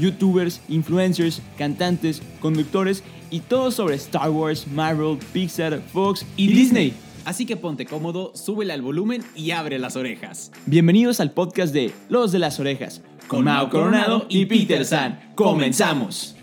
youtubers, influencers, cantantes, conductores y todo sobre Star Wars, Marvel, Pixar, Fox y, Disney. Así que ponte cómodo, súbele al volumen y abre las orejas. Bienvenidos al podcast de Los de las Orejas, con Mao Coronado y Peter San. ¡Comenzamos!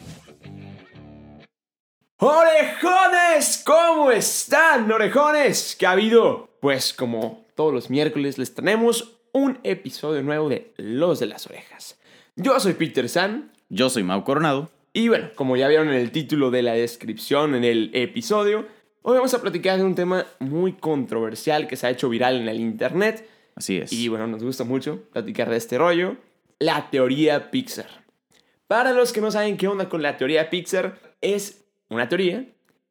¡Orejones! ¿Cómo están, orejones? ¿Qué ha habido? Pues como todos los miércoles les tenemos un episodio nuevo de Los de las Orejas. Yo soy Peter San Yo soy Mau Coronado. y bueno, como ya vieron en el título de la descripción en el episodio, hoy vamos a platicar de un tema muy controversial que se ha hecho viral en el internet Así es. y bueno, nos gusta mucho platicar de este rollo, la teoría Pixar. Para los que no saben qué onda con la teoría Pixar, es una teoría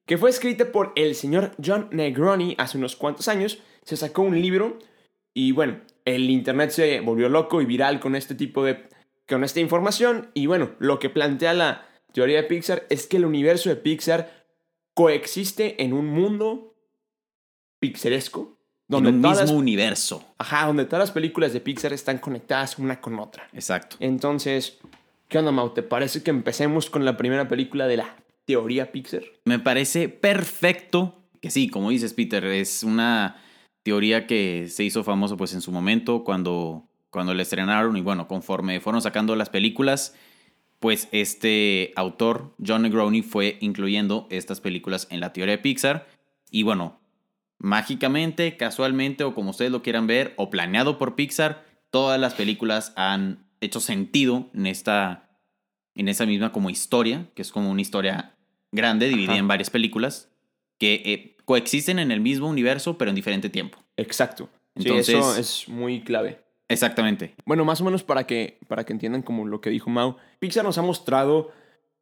que fue escrita por el señor John Negroni hace unos cuantos años. Se sacó un libro y bueno, el internet se volvió loco y viral con este tipo de... con esta información. Y bueno, lo que plantea la teoría de Pixar es que el universo de Pixar coexiste en un mundo pixaresco. en un todas mismo universo. Ajá, donde todas las películas de Pixar están conectadas una con otra. Exacto. Entonces, ¿qué onda, Mau? ¿Te parece que empecemos con la primera película de la teoría Pixar? Me parece perfecto que sí, como dices Peter, es una teoría que se hizo famoso pues en su momento cuando, cuando la estrenaron y bueno, conforme fueron sacando las películas, pues este autor, John Negroni, fue incluyendo estas películas en la teoría de Pixar y bueno, mágicamente, casualmente o como ustedes lo quieran ver o planeado por Pixar, todas las películas han hecho sentido en esta en esa misma como historia, que es como una historia grande dividida Ajá. en varias películas que eh, coexisten en el mismo universo pero en diferente tiempo. Exacto. Entonces- sí, eso es muy clave. Exactamente. Bueno, más o menos para que, para que entiendan como lo que dijo Mau, Pixar nos ha mostrado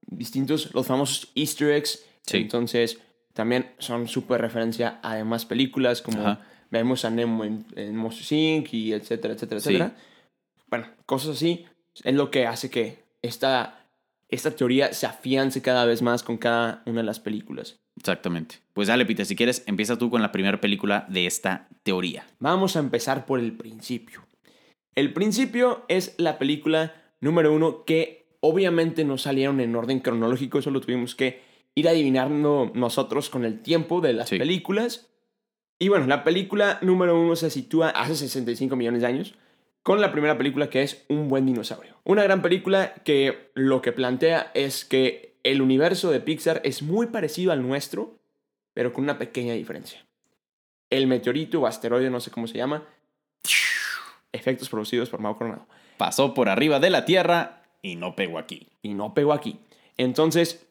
distintos, los famosos easter eggs. Sí. Entonces, también son súper referencia a demás películas, como Ajá. vemos a Nemo en, en Monsters Inc. y etcétera, etcétera, Sí. etcétera. Bueno, cosas así es lo que hace que esta, esta teoría se afiance cada vez más con cada una de las películas. Exactamente. Pues dale, Peter, si quieres, empieza tú con la primera película de esta teoría. Vamos a empezar por el principio. El principio es la película número uno que obviamente no salieron en orden cronológico, eso lo tuvimos que ir adivinando nosotros con el tiempo de las Sí. películas. Y bueno, la película número uno se sitúa hace 65 millones de años con la primera película que es Un buen dinosaurio. Una gran película que lo que plantea es que el universo de Pixar es muy parecido al nuestro, pero con una pequeña diferencia. El meteorito o asteroide, no sé cómo se llama, efectos producidos por Mau Coronado. Pasó por arriba de la Tierra y no pegó aquí. y no pegó aquí. Entonces,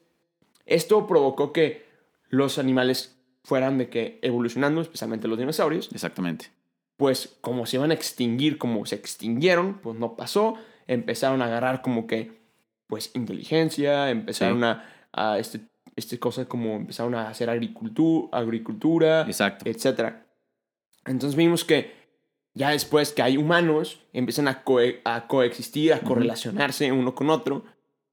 esto provocó que los animales fueran de que evolucionando, especialmente los dinosaurios, Exactamente. pues como se iban a extinguir, como se extinguieron, pues no pasó, empezaron a agarrar como que, pues inteligencia, empezaron Sí. a, a este, este cosa como empezaron a hacer agricultura, agricultura, Exacto. etc. Entonces vimos que ya después que hay humanos, empiezan a, coe- a coexistir, a correlacionarse uno con otro.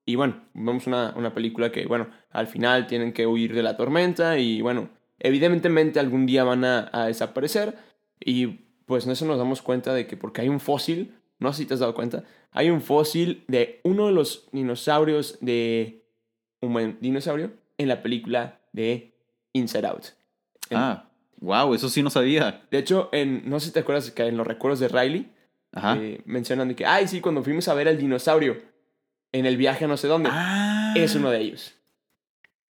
Y bueno, vemos una, una película que, bueno, al final tienen que huir de la tormenta y bueno, evidentemente algún día van a, a desaparecer. Y pues en eso nos damos cuenta de que porque hay un fósil, no sé si te has dado cuenta, hay un fósil de uno de los dinosaurios de un buen dinosaurio en la película de Inside Out. En- Ah, wow, eso sí no sabía. de hecho, en, no sé si te acuerdas que en los recuerdos de Riley Ajá. eh, mencionan de que, ay, sí, cuando fuimos a ver al dinosaurio en el viaje a no sé dónde, ah, es uno de ellos.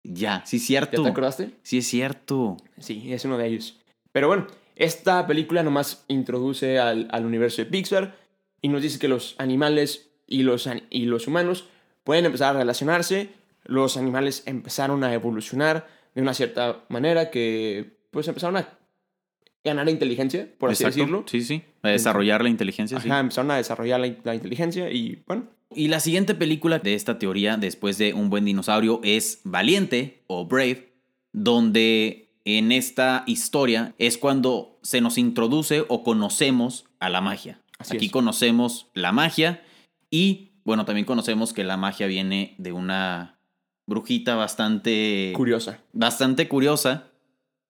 Ya, sí, ¿Ya cierto. te acordaste? Sí, es cierto. Sí, es uno de ellos. Pero bueno, esta película nomás introduce al, al universo de Pixar y nos dice que los animales y los, y los humanos pueden empezar a relacionarse. Los animales empezaron a evolucionar de una cierta manera que pues empezaron a ganar inteligencia, por así Exacto. decirlo. Sí, sí. A desarrollar la inteligencia, sí. Ajá, empezaron a desarrollar la, la inteligencia y bueno, Y la siguiente película de esta teoría, después de Un buen dinosaurio, es Valiente o Brave, donde en esta historia es cuando se nos introduce o conocemos a la magia. Así Aquí es. conocemos la magia y, bueno, también conocemos que la magia viene de una brujita bastante Curiosa. bastante curiosa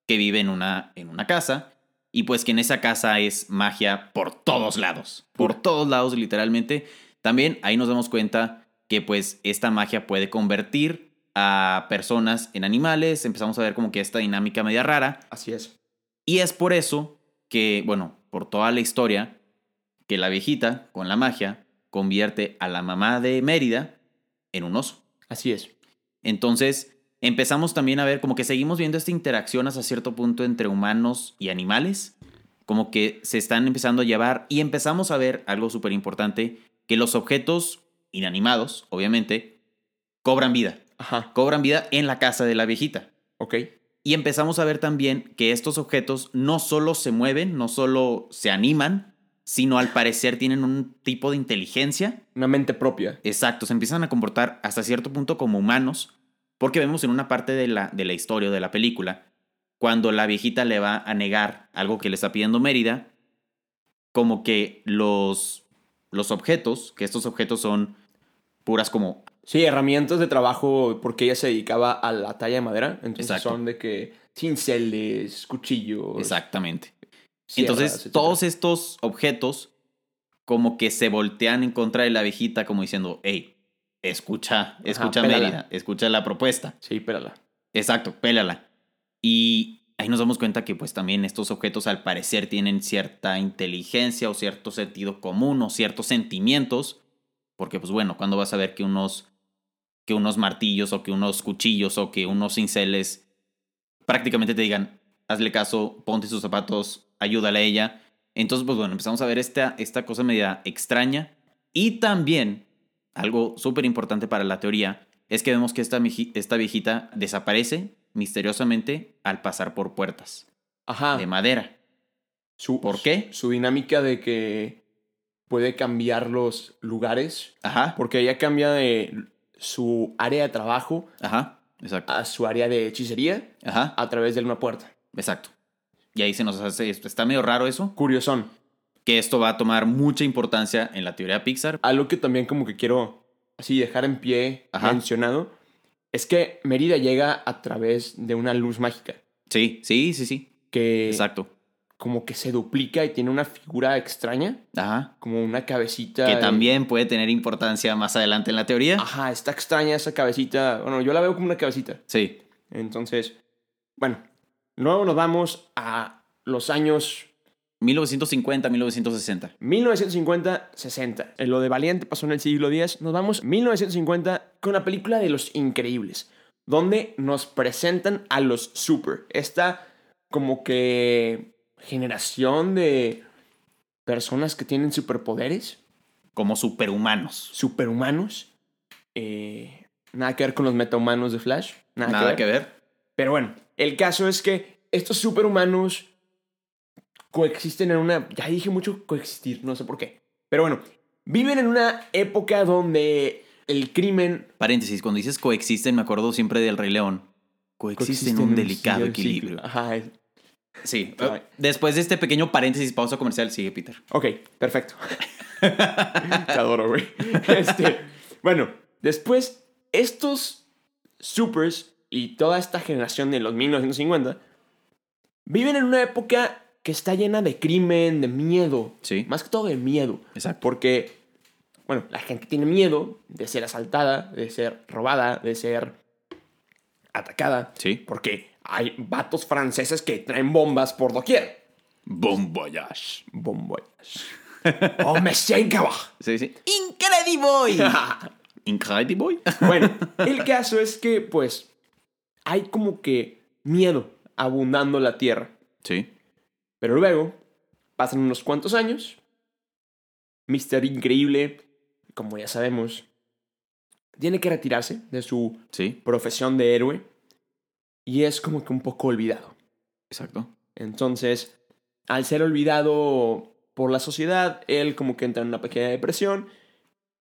que vive en una, en una casa y pues que en esa casa es magia por todos lados, por todos lados literalmente. También ahí nos damos cuenta que pues esta magia puede convertir a personas en animales, empezamos a ver como que esta dinámica media rara Así es. y es por eso que, bueno, por toda la historia, que la viejita con la magia convierte a la mamá de Mérida en un oso. Así es. Entonces, empezamos también a ver como que seguimos viendo esta interacción hasta cierto punto entre humanos y animales, como que se están empezando a llevar y empezamos a ver algo súper importante, que los objetos inanimados, obviamente, cobran vida, Ajá. cobran vida en la casa de la viejita. Ok. Y empezamos a ver también que estos objetos no solo se mueven, no solo se animan, sino al parecer tienen un tipo de inteligencia Una mente propia. Exacto, se empiezan a comportar hasta cierto punto como humanos, porque vemos en una parte de la, de la historia de la película, cuando la viejita le va a negar algo que le está pidiendo Mérida, como que los, los objetos, que estos objetos son puras como... Sí, herramientas de trabajo porque ella se dedicaba a la talla de madera. Entonces Exacto. son de que cinceles, cuchillos. Exactamente. sierras, Entonces, etcétera. todos estos objetos como que se voltean en contra de la viejita como diciendo, hey, escucha, escucha pélala. Mérida, escucha la propuesta. Sí, pélala. Exacto, pélala. Y ahí nos damos cuenta que pues también estos objetos al parecer tienen cierta inteligencia o cierto sentido común o ciertos sentimientos. Porque pues bueno, cuando vas a ver que unos, que unos martillos o que unos cuchillos o que unos cinceles prácticamente te digan, hazle caso, ponte sus zapatos, ayúdale a ella. Entonces pues bueno, empezamos a ver esta, esta cosa media extraña. Y también, algo súper importante para la teoría, es que vemos que esta, esta viejita desaparece misteriosamente al pasar por puertas Ajá. de madera. Su, ¿Por qué? Su dinámica de que puede cambiar los lugares. Ajá, Porque ella cambia de su área de trabajo ajá, exacto. a su área de hechicería Ajá, a través de una puerta. exacto. Y ahí se nos hace, está medio raro eso, Curiosón. Que esto va a tomar mucha importancia en la teoría Pixar. Algo que también como que quiero así dejar en pie Ajá. mencionado es que Mérida llega a través de una luz mágica Sí, sí, sí, sí, que exacto. como que se duplica y tiene una figura extraña, Ajá. como una cabecita. Que también puede tener importancia más adelante en la teoría. Ajá, está extraña esa cabecita. Bueno, yo la veo como una cabecita. Sí, Entonces, bueno, luego nos vamos a los años 1950, 1960. 1950-60. En Lo de Valiente pasó en el siglo X. Nos vamos 1950 con la película de Los Increíbles, donde nos presentan a los Super. Esta como que generación de personas que tienen superpoderes, Como superhumanos. superhumanos. Eh, nada que ver con los metahumanos de Flash. Nada, Nada que ver. que ver. Pero bueno, el caso es que estos superhumanos coexisten en una... Ya dije mucho coexistir, no sé por qué. Pero bueno, viven en una época donde el crimen... Paréntesis, cuando dices coexisten, me acuerdo siempre del Rey León. Coexiste en un delicado equilibrio. Ajá. es- Sí. Ay. Después de este pequeño paréntesis, pausa comercial, sigue Peter. Ok, perfecto. Te adoro, güey. Este, bueno, después, estos supers y toda esta generación de los 1950 viven en una época que está llena de crimen, de miedo. Sí. Más que todo de miedo. Exacto. Porque, bueno, la gente tiene miedo de ser asaltada, de ser robada, de ser atacada. Sí. Porque hay vatos franceses que traen bombas por doquier. Bon voyage. Bombas. oh, me. Sí, sí. Incrediboy. Incrediboy. Bueno, el caso es que, pues, hay como que miedo abundando la tierra. Sí. Pero luego, pasan unos cuantos años. Mister Increíble, como ya sabemos, tiene que retirarse de su Sí. profesión de héroe. Y es como que un poco olvidado. Exacto. Entonces, al ser olvidado por la sociedad, él como que entra en una pequeña depresión.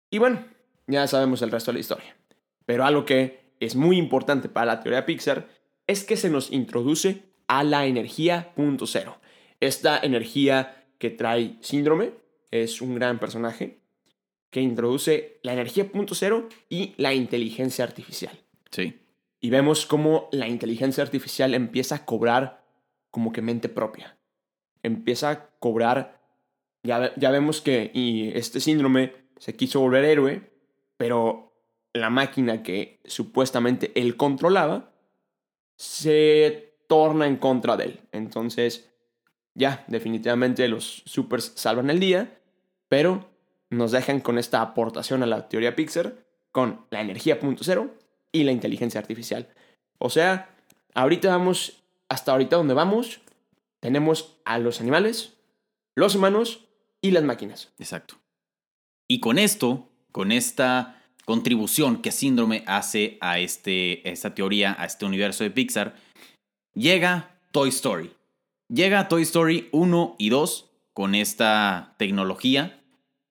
Y bueno, ya sabemos el resto de la historia. Pero algo que es muy importante para la teoría Pixar es que se nos introduce a la energía punto cero. Esta energía que trae síndrome es un gran personaje que introduce la energía punto cero y la inteligencia artificial. Sí. Y vemos cómo la inteligencia artificial empieza a cobrar como que mente propia. Empieza a cobrar, ya, ya vemos que y este síndrome se quiso volver héroe, pero la máquina que supuestamente él controlaba se torna en contra de él. Entonces, ya, definitivamente los supers salvan el día, pero nos dejan con esta aportación a la teoría Pixar con la energía punto cero y la inteligencia artificial. O sea, ahorita vamos, hasta ahorita donde vamos, tenemos a los animales, los humanos y las máquinas. Exacto. Y con esto, con esta contribución que Síndrome hace a, este, esta teoría, a este universo de Pixar, llega Toy Story. Llega Toy Story 1 y 2 con esta tecnología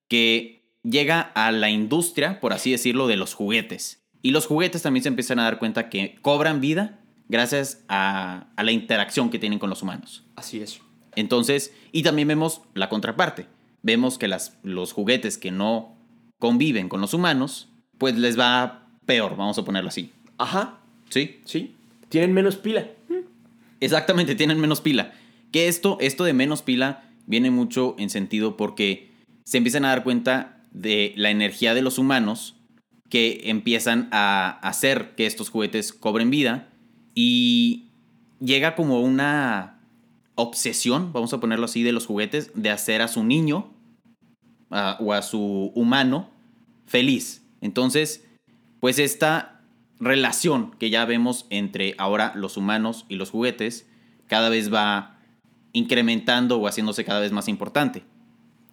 que llega a la industria, por así decirlo, de los juguetes. Y los juguetes también se empiezan a dar cuenta que cobran vida gracias a, a la interacción que tienen con los humanos. Así es. Entonces, y también vemos la contraparte. Vemos que las, los juguetes que no conviven con los humanos, pues les va peor, vamos a ponerlo así. Ajá, ¿Sí? sí. Tienen menos pila. Exactamente, tienen menos pila. Que esto, esto de menos pila viene mucho en sentido porque se empiezan a dar cuenta de la energía de los humanos que empiezan a hacer que estos juguetes cobren vida y llega como una obsesión, vamos a ponerlo así, de los juguetes de hacer a su niño o a su humano feliz. Entonces, pues esta relación que ya vemos entre ahora los humanos y los juguetes cada vez va incrementando o haciéndose cada vez más importante.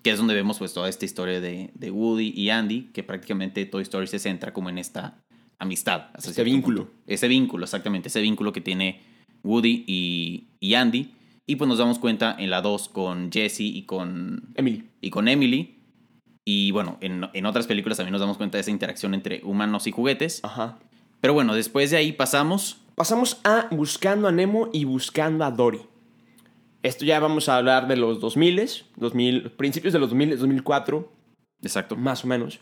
Que es donde vemos pues toda esta historia de, de Woody y Andy, que prácticamente Toy Story se centra como en esta amistad. cierto vínculo. punto. Ese vínculo, exactamente. Ese vínculo que tiene Woody y, y Andy. Y pues nos damos cuenta en la 2 con Jesse y con, Emily. y con Emily. Y bueno, en, en otras películas también nos damos cuenta de esa interacción entre humanos y juguetes. Ajá. Pero bueno, después de ahí pasamos. Pasamos a Buscando a Nemo y Buscando a Dory. Esto ya vamos a hablar de los 2000, 2000 principios de los 2000, 2004, Exacto. más o menos.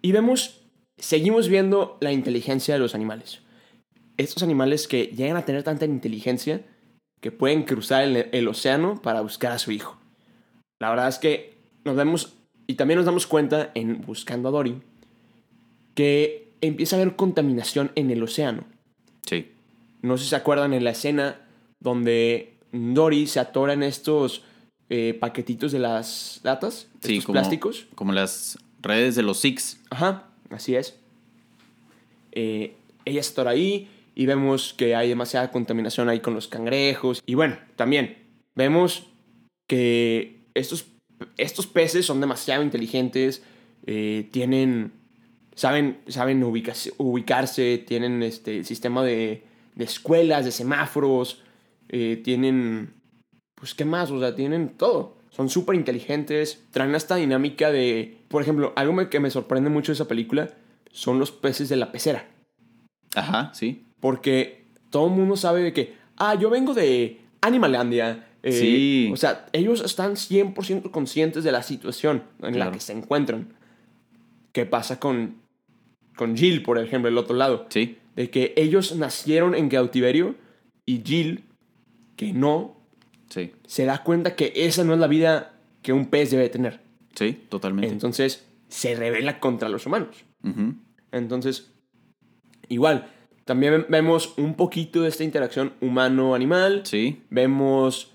Y vemos, seguimos viendo la inteligencia de los animales. Estos animales que llegan a tener tanta inteligencia que pueden cruzar el, el océano para buscar a su hijo. La verdad es que nos vemos, y también nos damos cuenta en Buscando a Dory, que empieza a haber contaminación en el océano. Sí. No sé si se acuerdan en la escena donde Dory se atora en estos eh, paquetitos de las latas, Sí, estos como, plásticos. como las redes de los Six. Ajá, así es. Eh, ella se atora ahí y vemos que hay demasiada contaminación ahí con los cangrejos. Y bueno, también vemos que estos, estos peces son demasiado inteligentes, eh, tienen, saben, saben ubicarse, ubicarse tienen este sistema de, de escuelas, de semáforos, eh, tienen, pues, ¿qué más? O sea, tienen todo. Son súper inteligentes, traen esta dinámica de, por ejemplo, algo que me sorprende mucho de esa película son los peces de la pecera. Ajá, sí. Porque todo el mundo sabe de que, ah, yo vengo de Animalandia. eh, Sí. O sea, ellos están 100% conscientes de la situación en la que se encuentran. ¿Qué pasa con, con Jill, por ejemplo, el otro lado? Sí. De que ellos nacieron en cautiverio y Jill, que no, Sí. se da cuenta que esa no es la vida que un pez debe tener. Sí, totalmente. Entonces, se revela contra los humanos. Entonces, igual, también vemos un poquito de esta interacción humano-animal. Sí. Vemos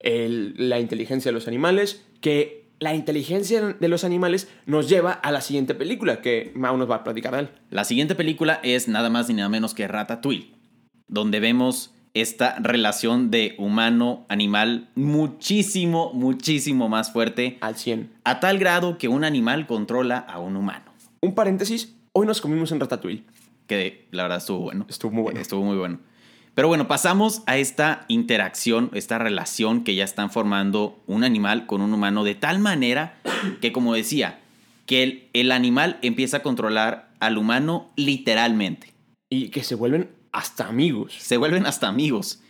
el- la inteligencia de los animales, que la inteligencia de los animales nos lleva a la siguiente película, que Mau nos va a platicar de él. La siguiente película es nada más ni nada menos que Ratatouille, donde vemos esta relación de humano-animal muchísimo, muchísimo más fuerte, Al 100. a tal grado que un animal controla a un humano. Un paréntesis, hoy nos comimos en Ratatouille. Que la verdad estuvo bueno. Estuvo muy bueno. Estuvo muy bueno. Pero bueno, pasamos a esta interacción, esta relación que ya están formando un animal con un humano de tal manera que, como decía, que el, el animal empieza a controlar al humano literalmente. Y que se vuelven hasta amigos. Se vuelven hasta amigos.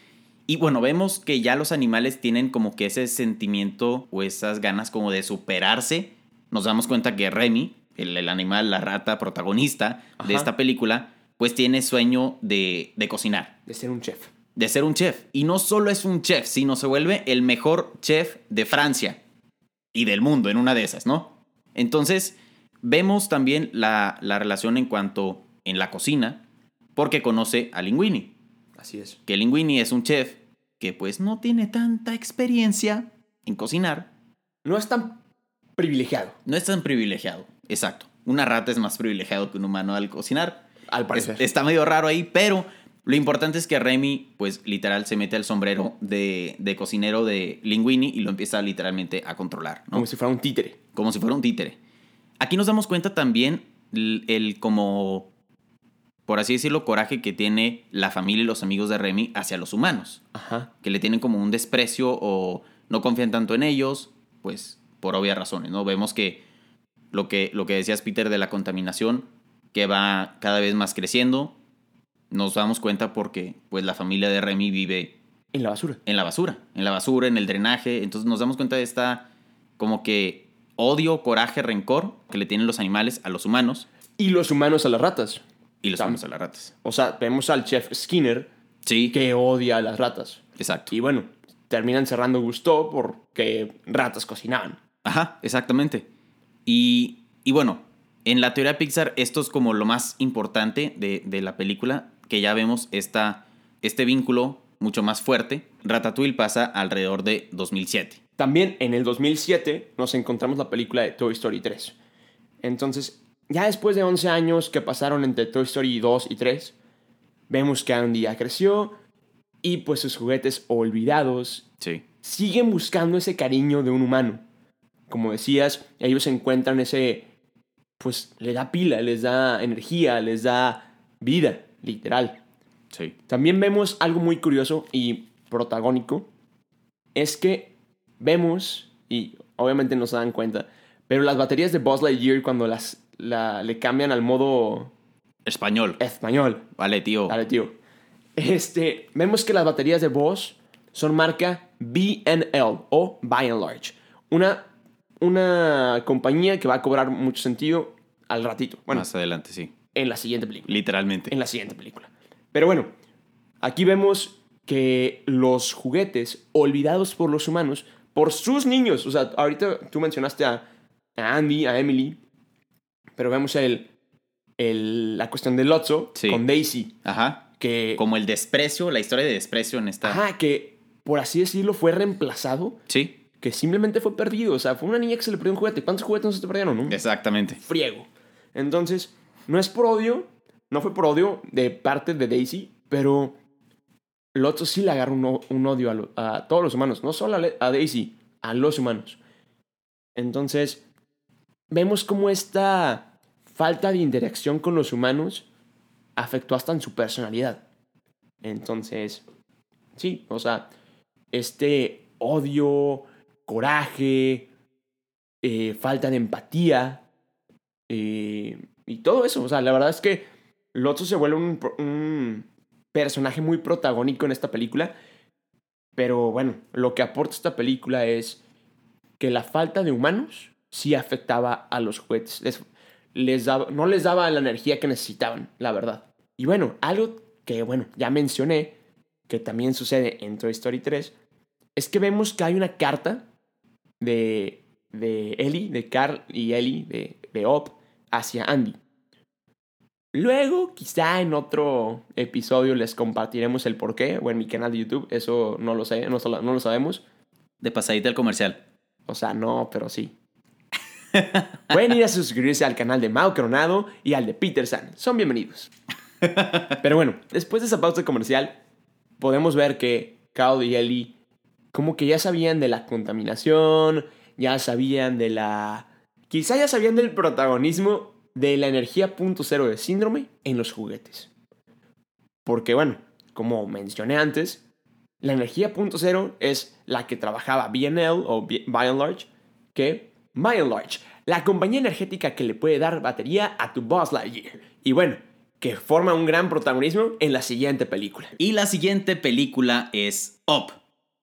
Y bueno, vemos que ya los animales tienen como que ese sentimiento o esas ganas como de superarse. Nos damos cuenta que Remy, el, el animal, la rata protagonista de esta película, pues tiene sueño de, de cocinar, De ser un chef. de ser un chef. Y no solo es un chef, sino se vuelve el mejor chef de Francia y del mundo en una de esas, ¿no? Entonces, vemos también la, la relación en cuanto en la cocina, porque conoce a Linguini Así es. que Linguini es un chef que pues no tiene tanta experiencia en cocinar, No es tan privilegiado, no es tan privilegiado. Exacto. Una rata es más privilegiado que un humano al cocinar. al parecer. está medio raro ahí, pero lo importante es que Remy, pues literal, se mete el sombrero de, de cocinero de Linguini y lo empieza literalmente a controlar, ¿no? Como si fuera un títere. Como si fuera un títere. Aquí nos damos cuenta también el, el como, por así decirlo, coraje que tiene la familia y los amigos de Remy hacia los humanos. Ajá. que le tienen como un desprecio o no confían tanto en ellos, pues por obvias razones, ¿no? Vemos que lo que, lo que decías Peter de la contaminación, que va cada vez más creciendo, nos damos cuenta porque pues la familia de Remy vive En la basura. en la basura, en la basura, en el drenaje, entonces nos damos cuenta de esta como que odio, coraje, rencor que le tienen los animales a los humanos Y los humanos a las ratas. Y los humanos a las ratas. O sea, vemos al chef Skinner Sí, que odia a las ratas. exacto. Y bueno, terminan cerrando Gusto porque ratas cocinaban. Ajá, exactamente. Y, y bueno, en la teoría de Pixar, esto es como lo más importante de, de la película, que ya vemos esta, este vínculo mucho más fuerte. Ratatouille pasa alrededor de 2007. También en el 2007 nos encontramos la película de Toy Story 3. Entonces, ya después de 11 años que pasaron entre Toy Story 2 y 3, vemos que Andy ya creció y pues sus juguetes olvidados Sí. siguen buscando ese cariño de un humano. Como decías, ellos encuentran ese, pues le da pila, les da energía, les da vida, literal. Sí. También vemos algo muy curioso y protagónico. Es que vemos, y obviamente no se dan cuenta, pero las baterías de Buzz Lightyear cuando las la- le cambian al modo Español. español. Vale, tío. Dale, tío. Este, vemos que las baterías de Bose son marca BNL o By and Large. Una, una compañía que va a cobrar mucho sentido al ratito. Bueno, Más adelante, sí. en la siguiente película. Literalmente. En la siguiente película. Pero bueno, aquí vemos que los juguetes olvidados por los humanos, por sus niños, o sea, ahorita tú mencionaste a, a Andy, a Emily, pero vemos el, el- la cuestión del Lotso Sí. con Daisy, Ajá. que, Como el desprecio, la historia de desprecio en esta. ajá, que por así decirlo fue reemplazado, Sí, que simplemente fue perdido, o sea, fue una niña que se le perdió un juguete. ¿Cuántos juguetes no se te perdieron? Un exactamente. friego. Entonces, no es por odio, no fue por odio de parte de Daisy, pero Lotso sí le agarra un, un odio a, lo- a todos los humanos, no solo a Daisy, a los humanos. Entonces, vemos cómo esta falta de interacción con los humanos afectó hasta en su personalidad. Entonces, sí, o sea, este odio, coraje, eh, falta de empatía eh, y todo eso. O sea, la verdad es que Lotso se vuelve un, un personaje muy protagónico en esta película. Pero bueno, lo que aporta esta película es que la falta de humanos sí afectaba a los juguetes. Les, les daba, no les daba la energía que necesitaban, la verdad. Y bueno, algo que, bueno, ya mencioné, que también sucede en Toy Story 3, es que vemos que hay una carta de, de Ellie, de Carl y Ellie, de, de Op, hacia Andy. Luego, quizá en otro episodio les compartiremos el porqué, o en mi canal de YouTube, eso no lo sé, no, no lo sabemos. De pasadita al comercial. O sea, no, pero sí. Pueden ir a suscribirse al canal de Mao Coronado y al de Peter San. Son bienvenidos. Pero bueno, después de esa pausa comercial, podemos ver que Carl y Ellie como que ya sabían de la contaminación, ya sabían de la... Quizá ya sabían del protagonismo de la energía punto cero de síndrome en los juguetes. Porque bueno, como mencioné antes, la energía punto cero es la que trabajaba BNL o By and Large que By and Large. la compañía energética que le puede dar batería a tu Buzz Lightyear. Y bueno, que forma un gran protagonismo en la siguiente película. Y la siguiente película es Up,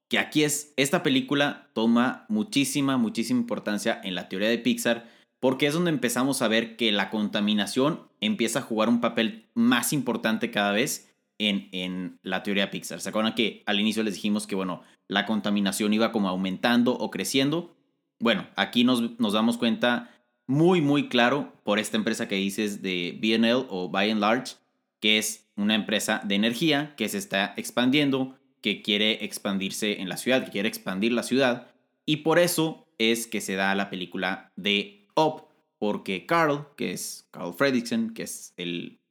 que aquí es, esta película toma muchísima, muchísima importancia en la teoría de Pixar, porque es donde empezamos a ver que la contaminación empieza a jugar un papel más importante cada vez en, en la teoría Pixar. ¿Se acuerdan que al inicio les dijimos que, bueno, la contaminación iba como aumentando o creciendo? Bueno, aquí nos, damos cuenta muy, muy claro por esta empresa que dices de BNL o By and Large, que es una empresa de energía que se está expandiendo, que quiere expandirse en la ciudad, que quiere expandir la ciudad. Y por eso es que se da la película de Up, porque Carl, que es Carl Fredrickson, que es el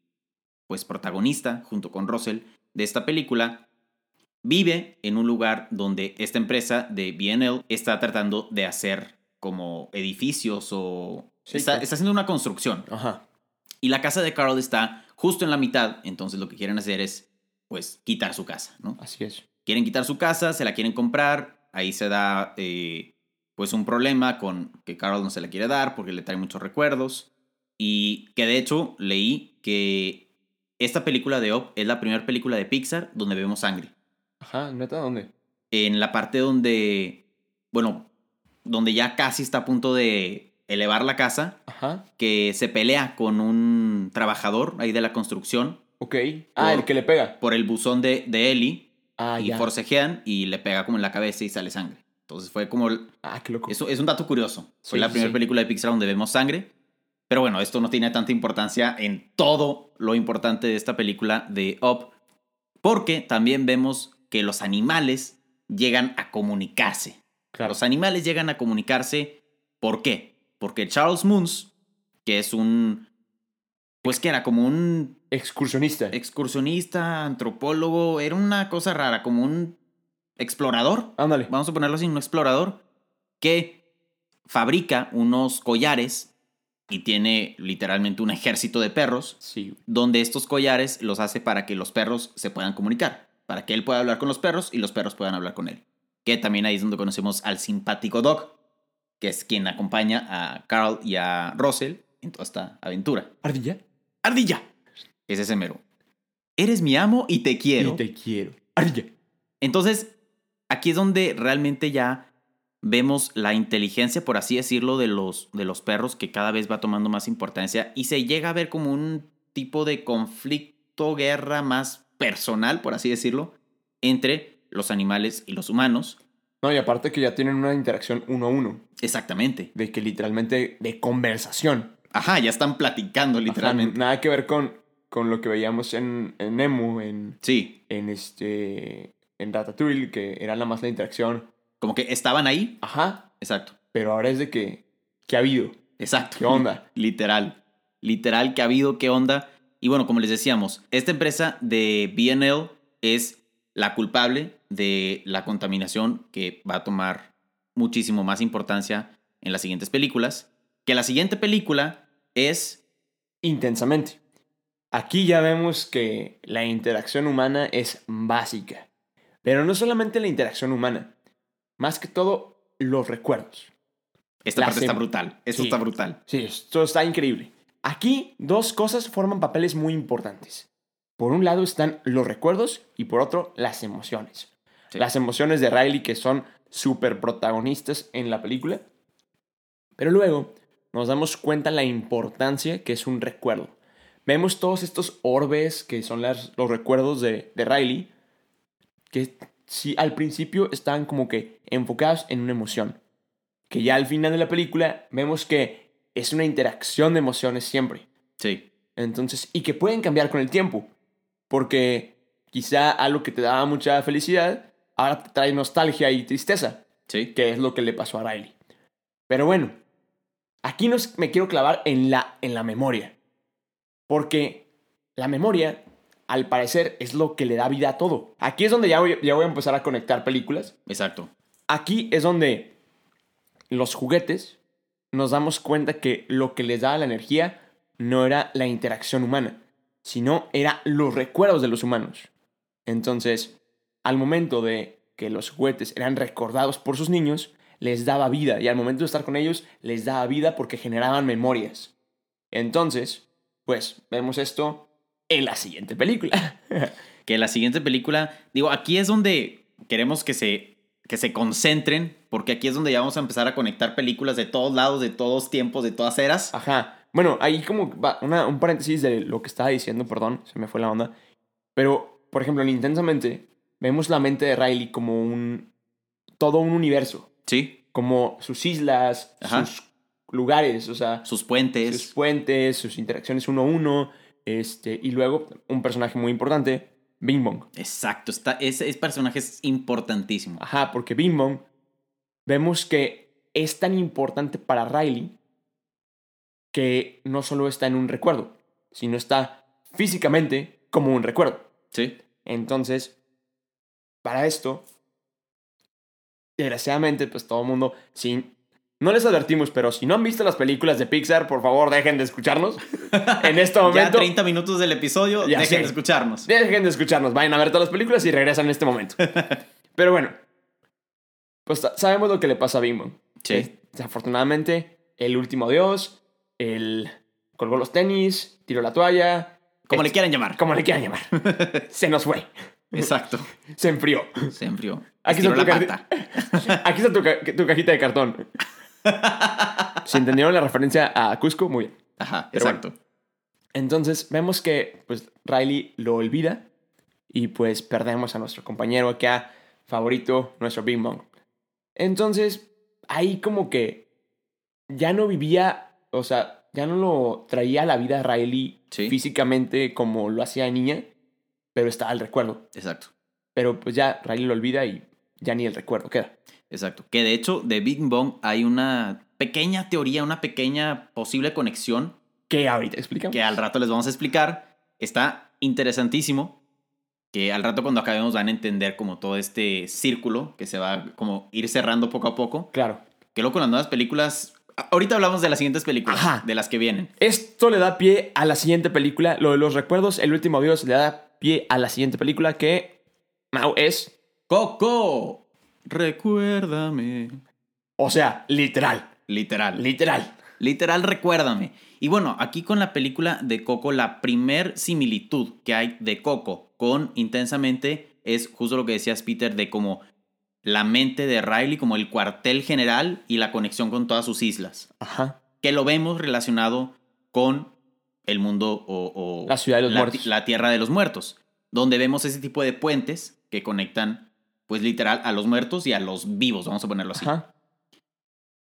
pues protagonista junto con Russell de esta película, vive en un lugar donde esta empresa de BNL está tratando de hacer como edificios o... está, haciendo una construcción. Ajá. Y la casa de Carl está justo en la mitad, entonces lo que quieren hacer es, pues, quitar su casa, ¿no? Así es. Quieren quitar su casa, se la quieren comprar, ahí se da, eh, pues, un problema con que Carl no se la quiere dar porque le trae muchos recuerdos. Y que de hecho leí que esta película de Op es la primera película de Pixar donde vemos sangre. Ajá, ¿neta dónde? En la parte donde, bueno, donde ya casi está a punto de elevar la casa, Ajá. que se pelea con un trabajador ahí de la construcción. Ok. Ah, el que le pega. Por el buzón de, de Ellie. Ah, y ya. forcejean y le pega como en la cabeza y sale sangre. Entonces fue como... Ah, qué loco. Eso es un dato curioso. Fue Sí, la sí, primera sí. película de Pixar donde vemos sangre. Pero bueno, esto no tiene tanta importancia en todo lo importante de esta película de Up. Porque también vemos que los animales llegan a comunicarse. Claro. Los animales llegan a comunicarse. ¿Por qué? Porque Charles Moons, que es un. Pues que era como un Excursionista. excursionista, antropólogo, era una cosa rara, como un explorador. Ándale. Vamos a ponerlo así, un explorador que fabrica unos collares y tiene literalmente un ejército de perros Sí. donde estos collares los hace para que los perros se puedan comunicar, para que él pueda hablar con los perros y los perros puedan hablar con él. Que también ahí es donde conocemos al simpático Doc, que es quien acompaña a Carl y a Russell en toda esta aventura. ¿Ardilla? ¡Ardilla! Es ese mero. Eres mi amo y te quiero. Y te quiero. Ardilla. Entonces, aquí es donde realmente ya vemos la inteligencia, por así decirlo, de los, de los perros que cada vez va tomando más importancia y se llega a ver como un tipo de conflicto, guerra más personal, por así decirlo, entre los animales y los humanos. No, y aparte que ya tienen una interacción uno a uno. Exactamente. De que literalmente de conversación. Ajá, ya están platicando Ajá, literalmente. nada que ver con, con lo que veíamos en, en Nemo, en, Sí, en este. En Ratatouille, que era nada más la interacción. como que estaban ahí. Ajá. Exacto, Pero ahora es de que. ¿Qué ha habido? exacto. ¿Qué onda? Literal. Literal que ha habido, qué onda. Y bueno, como les decíamos, esta empresa de BNL es la culpable de la contaminación que va a tomar muchísimo más importancia en las siguientes películas. Que la siguiente película es... Intensamente. Aquí ya vemos que la interacción humana es básica. Pero no solamente la interacción humana. Más que todo, los recuerdos. Esta La parte está brutal. Esto Sí. está brutal. Sí, esto está increíble. Aquí dos cosas forman papeles muy importantes. Por un lado están los recuerdos y por otro las emociones. Sí. Las emociones de Riley que son súper protagonistas en la película. Pero luego nos damos cuenta la importancia que es un recuerdo. Vemos todos estos orbes que son las- los recuerdos de, de Riley que sí, al principio estaban como que enfocados en una emoción. Que ya al final de la película vemos que es una interacción de emociones siempre. Sí. Entonces, y que pueden cambiar con el tiempo. Porque quizá algo que te daba mucha felicidad, ahora te trae nostalgia y tristeza, Sí. que es lo que le pasó a Riley. Pero bueno, aquí nos, me quiero clavar en la, en la memoria. Porque la memoria, al parecer, es lo que le da vida a todo. Aquí es donde ya voy, ya voy a empezar a conectar películas. Exacto. Aquí es donde los juguetes nos damos cuenta que lo que les daba la energía no era la interacción humana, sino era los recuerdos de los humanos. Entonces, al momento de que los juguetes eran recordados por sus niños, les daba vida y al momento de estar con ellos les daba vida porque generaban memorias. Entonces, pues vemos esto en la siguiente película. que la siguiente película, digo, aquí es donde queremos que se, que se concentren, porque aquí es donde ya vamos a empezar a conectar películas de todos lados, de todos tiempos, de todas eras. Ajá. Bueno, ahí como va una- un paréntesis de lo que estaba diciendo, perdón, se me fue la onda. Pero, por ejemplo, en Intensamente, vemos la mente de Riley como un. todo un universo. Sí, Como sus islas, Ajá. sus lugares, o sea, sus puentes. sus puentes, sus interacciones uno a uno. Este, y luego, un personaje muy importante, Bing Bong. Exacto, está, ese, ese personaje es importantísimo. Ajá, porque Bing Bong vemos que es tan importante para Riley que no solo está en un recuerdo, sino está físicamente como un recuerdo. Sí. Entonces, para esto, desgraciadamente, pues todo el mundo, sin... No les advertimos, pero si no han visto las películas de Pixar, por favor dejen de escucharnos. En este Ya momento, 30 minutos del episodio, Ya dejen de escucharnos. dejen de escucharnos. Vayan a ver todas las películas y regresan en este momento. Pero bueno, pues sa- sabemos lo que le pasa a Bing Bong. Sí. Desafortunadamente, el último adiós, el colgó los tenis, tiró la toalla, Como le quieran llamar. como le quieran llamar. Se nos fue, Exacto. se enfrió. Se enfrió. Aquí está la tu pata. Aquí está tu, ca- tu cajita de cartón. Si entendieron la referencia a Cusco, muy bien. Ajá, Pero exacto. Entonces vemos que pues Riley lo olvida y pues perdemos a nuestro compañero acá favorito, nuestro Bing Bong. Entonces ahí como que ya no vivía, o sea, ya no lo traía a la vida Riley Sí. físicamente como lo hacía niña, pero estaba el recuerdo. Exacto. Pero pues ya Riley lo olvida y ya ni el recuerdo queda. Exacto. Que de hecho, de Big Bang hay una pequeña teoría, una pequeña posible conexión Que ahorita explicamos. que al rato les vamos a explicar. Está interesantísimo. Que al rato cuando acabemos van a entender como todo este círculo que se va como ir cerrando poco a poco. Claro. Que luego con las nuevas películas... Ahorita hablamos de las siguientes películas, Ajá. de las que vienen. Esto le da pie a la siguiente película. Lo de los recuerdos, el último adiós, le da pie a la siguiente película que Mau es, Coco, recuérdame. o sea, literal. Literal. Literal. Literal, recuérdame. Y bueno, aquí con la película de Coco, la primer similitud que hay de Coco con Intensamente es justo lo que decías, Peter, de como la mente de Riley, como el cuartel general y la conexión con todas sus islas. Ajá. Que lo vemos relacionado con el mundo o, o La ciudad de los la, muertos. la tierra de los muertos, donde vemos ese tipo de puentes que conectan, pues literal, a los muertos y a los vivos, vamos a ponerlo así. Ajá.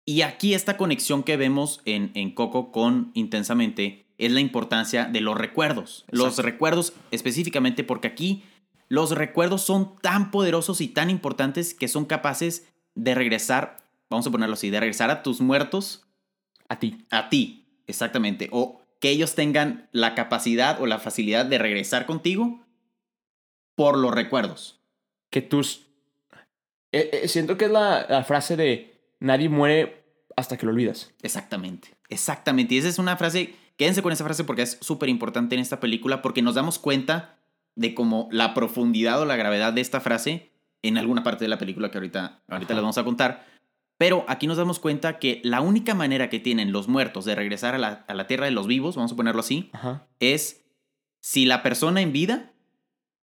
Y aquí esta conexión que vemos en, en Coco con Intensamente es la importancia de los recuerdos. Los recuerdos específicamente porque aquí los recuerdos son tan poderosos y tan importantes que son capaces de regresar, vamos a ponerlo así, de regresar a tus muertos A ti. a ti, exactamente. O que ellos tengan la capacidad o la facilidad de regresar contigo por los recuerdos. Que tus... Eh, eh, siento que es la, la frase de nadie muere hasta que lo olvidas. Exactamente, exactamente. Y esa es una frase, quédense con esa frase porque es súper importante en esta película porque nos damos cuenta de como la profundidad o la gravedad de esta frase en alguna parte de la película que ahorita, ahorita les vamos a contar. Pero aquí nos damos cuenta que la única manera que tienen los muertos de regresar a la, a la tierra de los vivos, vamos a ponerlo así, Ajá. es si la persona en vida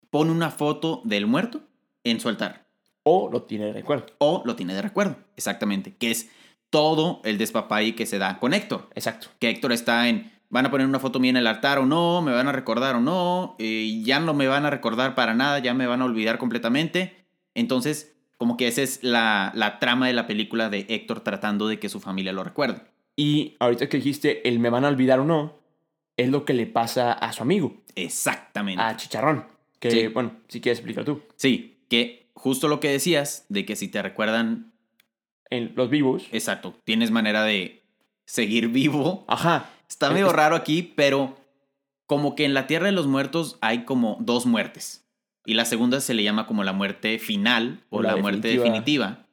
pone una foto del muerto en su altar O lo tiene de recuerdo. o lo tiene de recuerdo, exactamente, que es todo el despapalle que se da con Héctor Exacto. que Héctor está en, van a poner una foto mía en el altar o no, me van a recordar o no, eh, ya no me van a recordar para nada, ya me van a olvidar completamente. Entonces, como que esa es la, la trama de la película de Héctor tratando de que su familia lo recuerde. Y ahorita que dijiste el me van a olvidar o no, es lo que le pasa a su amigo, Exactamente. a Chicharrón. Que, Sí. bueno, si quieres explicar tú. Sí, que justo lo que decías, de que si te recuerdan, En los vivos. exacto, tienes manera de seguir vivo. Ajá. Está Es- medio raro aquí, pero como que en la Tierra de los Muertos hay como dos muertes. Y la segunda se le llama como la muerte final o La la, muerte definitiva.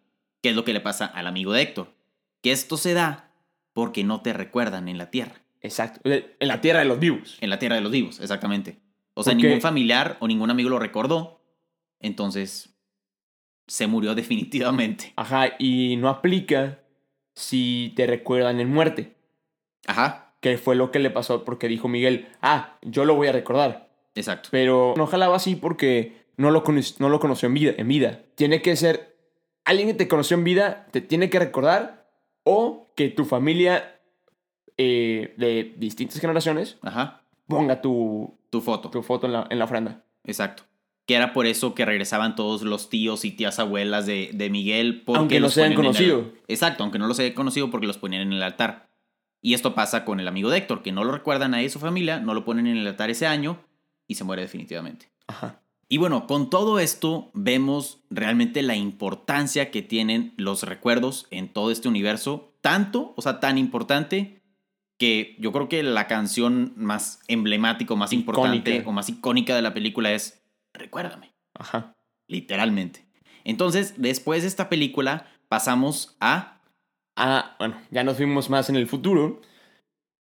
que es lo que le pasa al amigo de Héctor. Que esto se da porque no te recuerdan en la Tierra. Exacto. En la tierra de los vivos. En la Tierra de los vivos, exactamente. O sea, ningún familiar o ningún amigo lo recordó. Entonces, se murió definitivamente. Ajá, y no aplica si te recuerdan en muerte. Ajá, Que fue lo que le pasó porque dijo Miguel, ah, yo lo voy a recordar. exacto. Pero no jalaba así porque no lo, no lo conoció en vida, en vida. Tiene que ser alguien que te conoció en vida, te tiene que recordar o que tu familia eh, de distintas generaciones Ajá, ponga tu, tu foto. tu foto en la, en la ofrenda. Exacto. Que era por eso que regresaban todos los tíos y tías abuelas de, de Miguel. Porque Aunque no los se hayan en el- conocido. Exacto, aunque no los haya conocido porque los ponían en el altar. Y esto pasa con el amigo de Héctor, que no lo recuerdan a él y su familia, no lo ponen en el altar ese año y se muere definitivamente. Ajá. Y bueno, con todo esto vemos realmente la importancia que tienen los recuerdos en todo este universo. Tanto, o sea, tan importante que yo creo que la canción más emblemática, más importante o más icónica de la película es Recuérdame, Ajá. literalmente. Entonces, después de esta película, pasamos a... Ah, bueno, ya nos fuimos más en el futuro.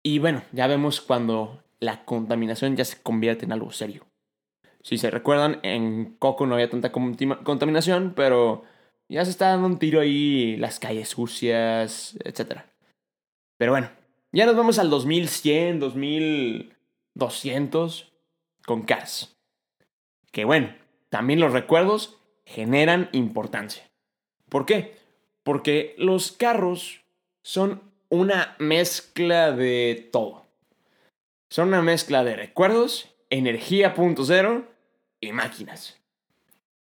Y bueno, ya vemos cuando la contaminación ya se convierte en algo serio. Si se recuerdan, en Coco no había tanta contaminación, pero ya se está dando un tiro ahí, las calles sucias, etc. Pero bueno, ya nos vamos al 2100, 2200 con Cars. Que bueno, también los recuerdos generan importancia. ¿Por qué? Porque los carros son una mezcla de todo. Son una mezcla de recuerdos, energía punto cero y máquinas.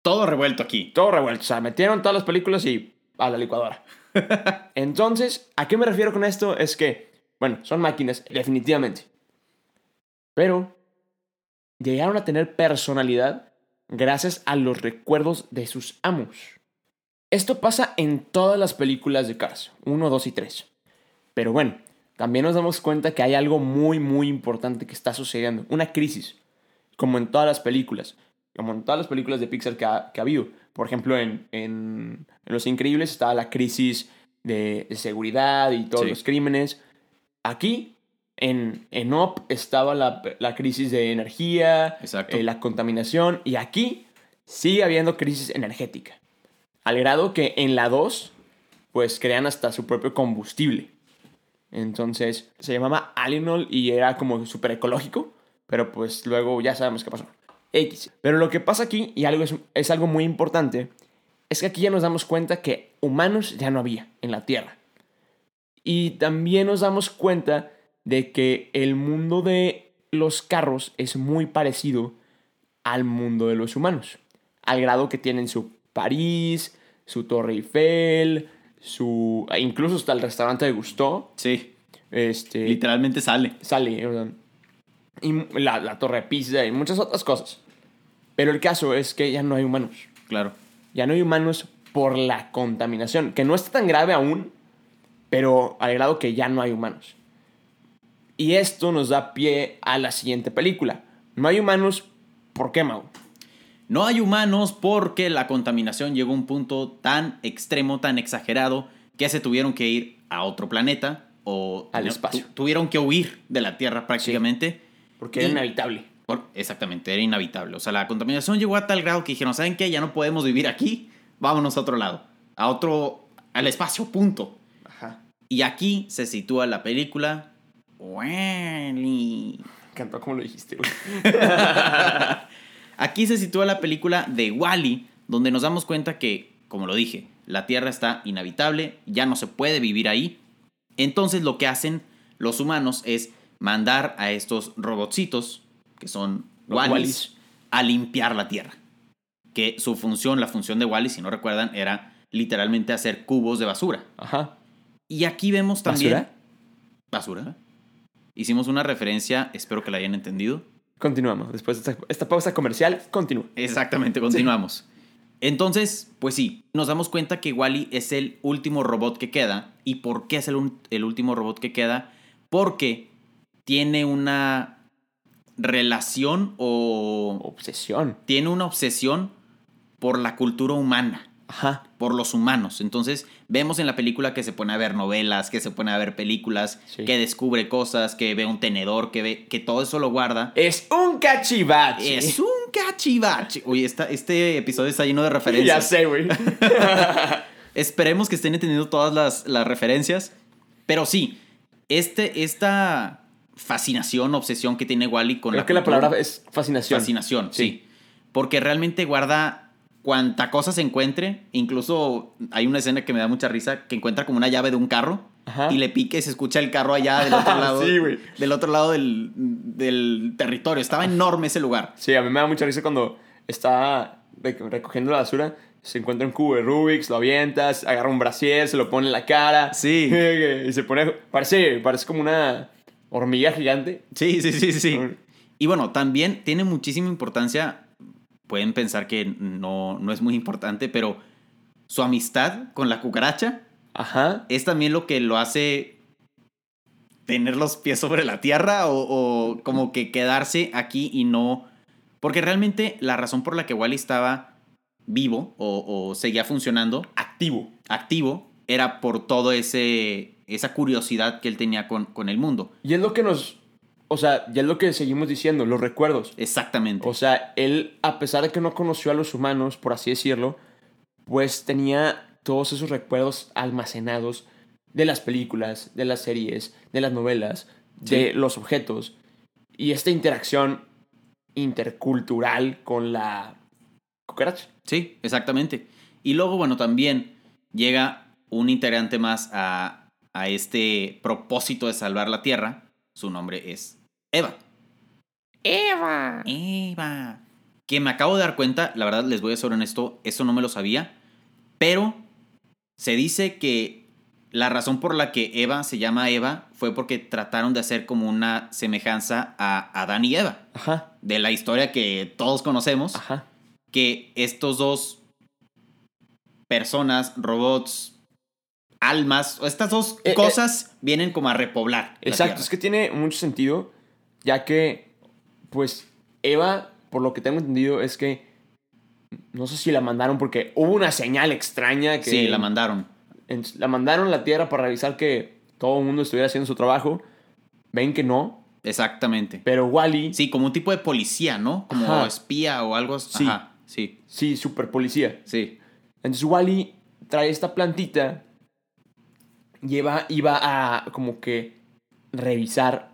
Todo revuelto aquí. Todo revuelto. O sea, metieron todas las películas y a la licuadora. Entonces, ¿a qué me refiero con esto? Es que, bueno, son máquinas, definitivamente. Pero llegaron a tener personalidad gracias a los recuerdos de sus amos. Esto pasa en todas las películas de Cars, 1, 2 y 3. Pero bueno, también nos damos cuenta que hay algo muy, muy importante que está sucediendo. Una crisis, como en todas las películas. Como en todas las películas de Pixar que ha, que ha habido. Por ejemplo, en, en- en Los Increíbles estaba la crisis de, de seguridad y todos Sí. los crímenes. Aquí, en, en Up, estaba la, la crisis de energía, eh, la contaminación. Y aquí sigue habiendo crisis energética. Al grado que en la 2, pues crean hasta su propio combustible. Entonces se llamaba Alinol y era como súper ecológico. Pero pues luego ya sabemos qué pasó. X. Pero lo que pasa aquí, y algo es, es algo muy importante, es que aquí ya nos damos cuenta que humanos ya no había en la Tierra. Y también nos damos cuenta de que el mundo de los carros es muy parecido al mundo de los humanos. Al grado que tienen su París, su Torre Eiffel, su... Incluso hasta el restaurante de Gusteau. Sí, Este, literalmente sale. sale. o sea, y la, la Torre de Pisa y muchas otras cosas. Pero el caso es que ya no hay humanos. Claro. Ya no hay humanos por la contaminación, que no está tan grave aún, pero al grado que ya no hay humanos. Y esto nos da pie a la siguiente película. No hay humanos, ¿por qué, Mau? No hay humanos porque la contaminación llegó a un punto tan extremo, tan exagerado, que se tuvieron que ir a otro planeta o Al no, espacio. tu- tuvieron que huir de la Tierra prácticamente. Porque Y- era inevitable. Por- exactamente, era inhabitable. O sea, la contaminación llegó a tal grado que dijeron, ¿saben qué? Ya no podemos vivir aquí, vámonos a otro lado, a otro, al espacio, punto. Ajá. Y aquí se sitúa la película Wall-E. Cantó como lo dijiste, güey. Aquí se sitúa la película de Wally, donde nos damos cuenta que, como lo dije, la Tierra está inhabitable, ya no se puede vivir ahí. Entonces lo que hacen los humanos es mandar a estos robotcitos, que son Wallys. a limpiar la Tierra. Que su función, la función de Wally, si no recuerdan, era literalmente hacer cubos de basura. Ajá. Y aquí vemos también... ¿Basura? Basura. Hicimos una referencia, espero que la hayan entendido. Continuamos. Después de esta, esta pausa comercial, continúa. Exactamente, continuamos. Entonces, pues sí, nos damos cuenta que Wally es el último robot que queda. ¿Y por qué es el, el último robot que queda? Porque tiene una relación o Obsesión. tiene una obsesión por la cultura humana, Ajá. por los humanos. Entonces, vemos en la película que se pone a ver novelas, que se pone a ver películas, Sí. que descubre cosas, que ve un tenedor, que ve que todo eso lo guarda Es un cachivache. es un cachivache. Uy, esta, este episodio está lleno de referencias. Ya sé, güey. Esperemos que estén entendiendo todas las, las referencias. Pero sí, este, esta fascinación, obsesión que tiene Wally con Creo la que la palabra es fascinación. Fascinación, sí. Sí. Porque realmente guarda cuanta cosa se encuentre. Incluso hay una escena que me da mucha risa, que encuentra como una llave de un carro. Ajá. Y le pique y se escucha el carro allá del otro lado. Sí. Del otro lado del, del territorio. Estaba enorme ese lugar. Sí, a mí me da mucha risa cuando está rec- recogiendo la basura, se encuentra un cubo de Rubik's, lo avientas, agarra un brasier, se lo pone en la cara. Sí. Y se pone. Parece, parece como una hormiga gigante. Sí, sí, sí, sí. Y bueno, también tiene muchísima importancia. Pueden pensar que no, no es muy importante, pero su amistad con la cucaracha Ajá. es también lo que lo hace tener los pies sobre la tierra o, o como que quedarse aquí y no... Porque realmente la razón por la que Wally estaba vivo o, o seguía funcionando, Activo. activo, era por todo ese esa curiosidad que él tenía con, con el mundo. Y es lo que nos. O sea, ya es lo que seguimos diciendo, los recuerdos. Exactamente. O sea, él, a pesar de que no conoció a los humanos, por así decirlo, pues tenía todos esos recuerdos almacenados de las películas, de las series, de las novelas, de los objetos. Y esta interacción intercultural con la cucaracha. Sí, exactamente. Y luego, bueno, también llega un integrante más a, a este propósito de salvar la Tierra. Su nombre es Eva. ¡Eva! Eva. Que me acabo de dar cuenta, la verdad les voy a ser honesto, eso no me lo sabía. Pero se dice que la razón por la que Eva se llama Eva fue porque trataron de hacer como una semejanza a Adán y Eva. Ajá, De la historia que todos conocemos. ajá. que estos dos personas, robots, almas, estas dos Eh, eh. cosas vienen como a repoblar. la Exacto, es que tiene mucho sentido, ya que, pues, Eva, por lo que tengo entendido, es que no sé si la mandaron porque hubo una señal extraña que Sí, la mandaron. la mandaron a la Tierra para revisar que todo el mundo estuviera haciendo su trabajo. Ven que no, Exactamente. pero Wally, sí, como un tipo de policía, ¿no? Como Ajá. espía o algo así. Sí. Sí, sí, super policía. sí. Entonces Wally trae esta plantita, lleva, iba a como que revisar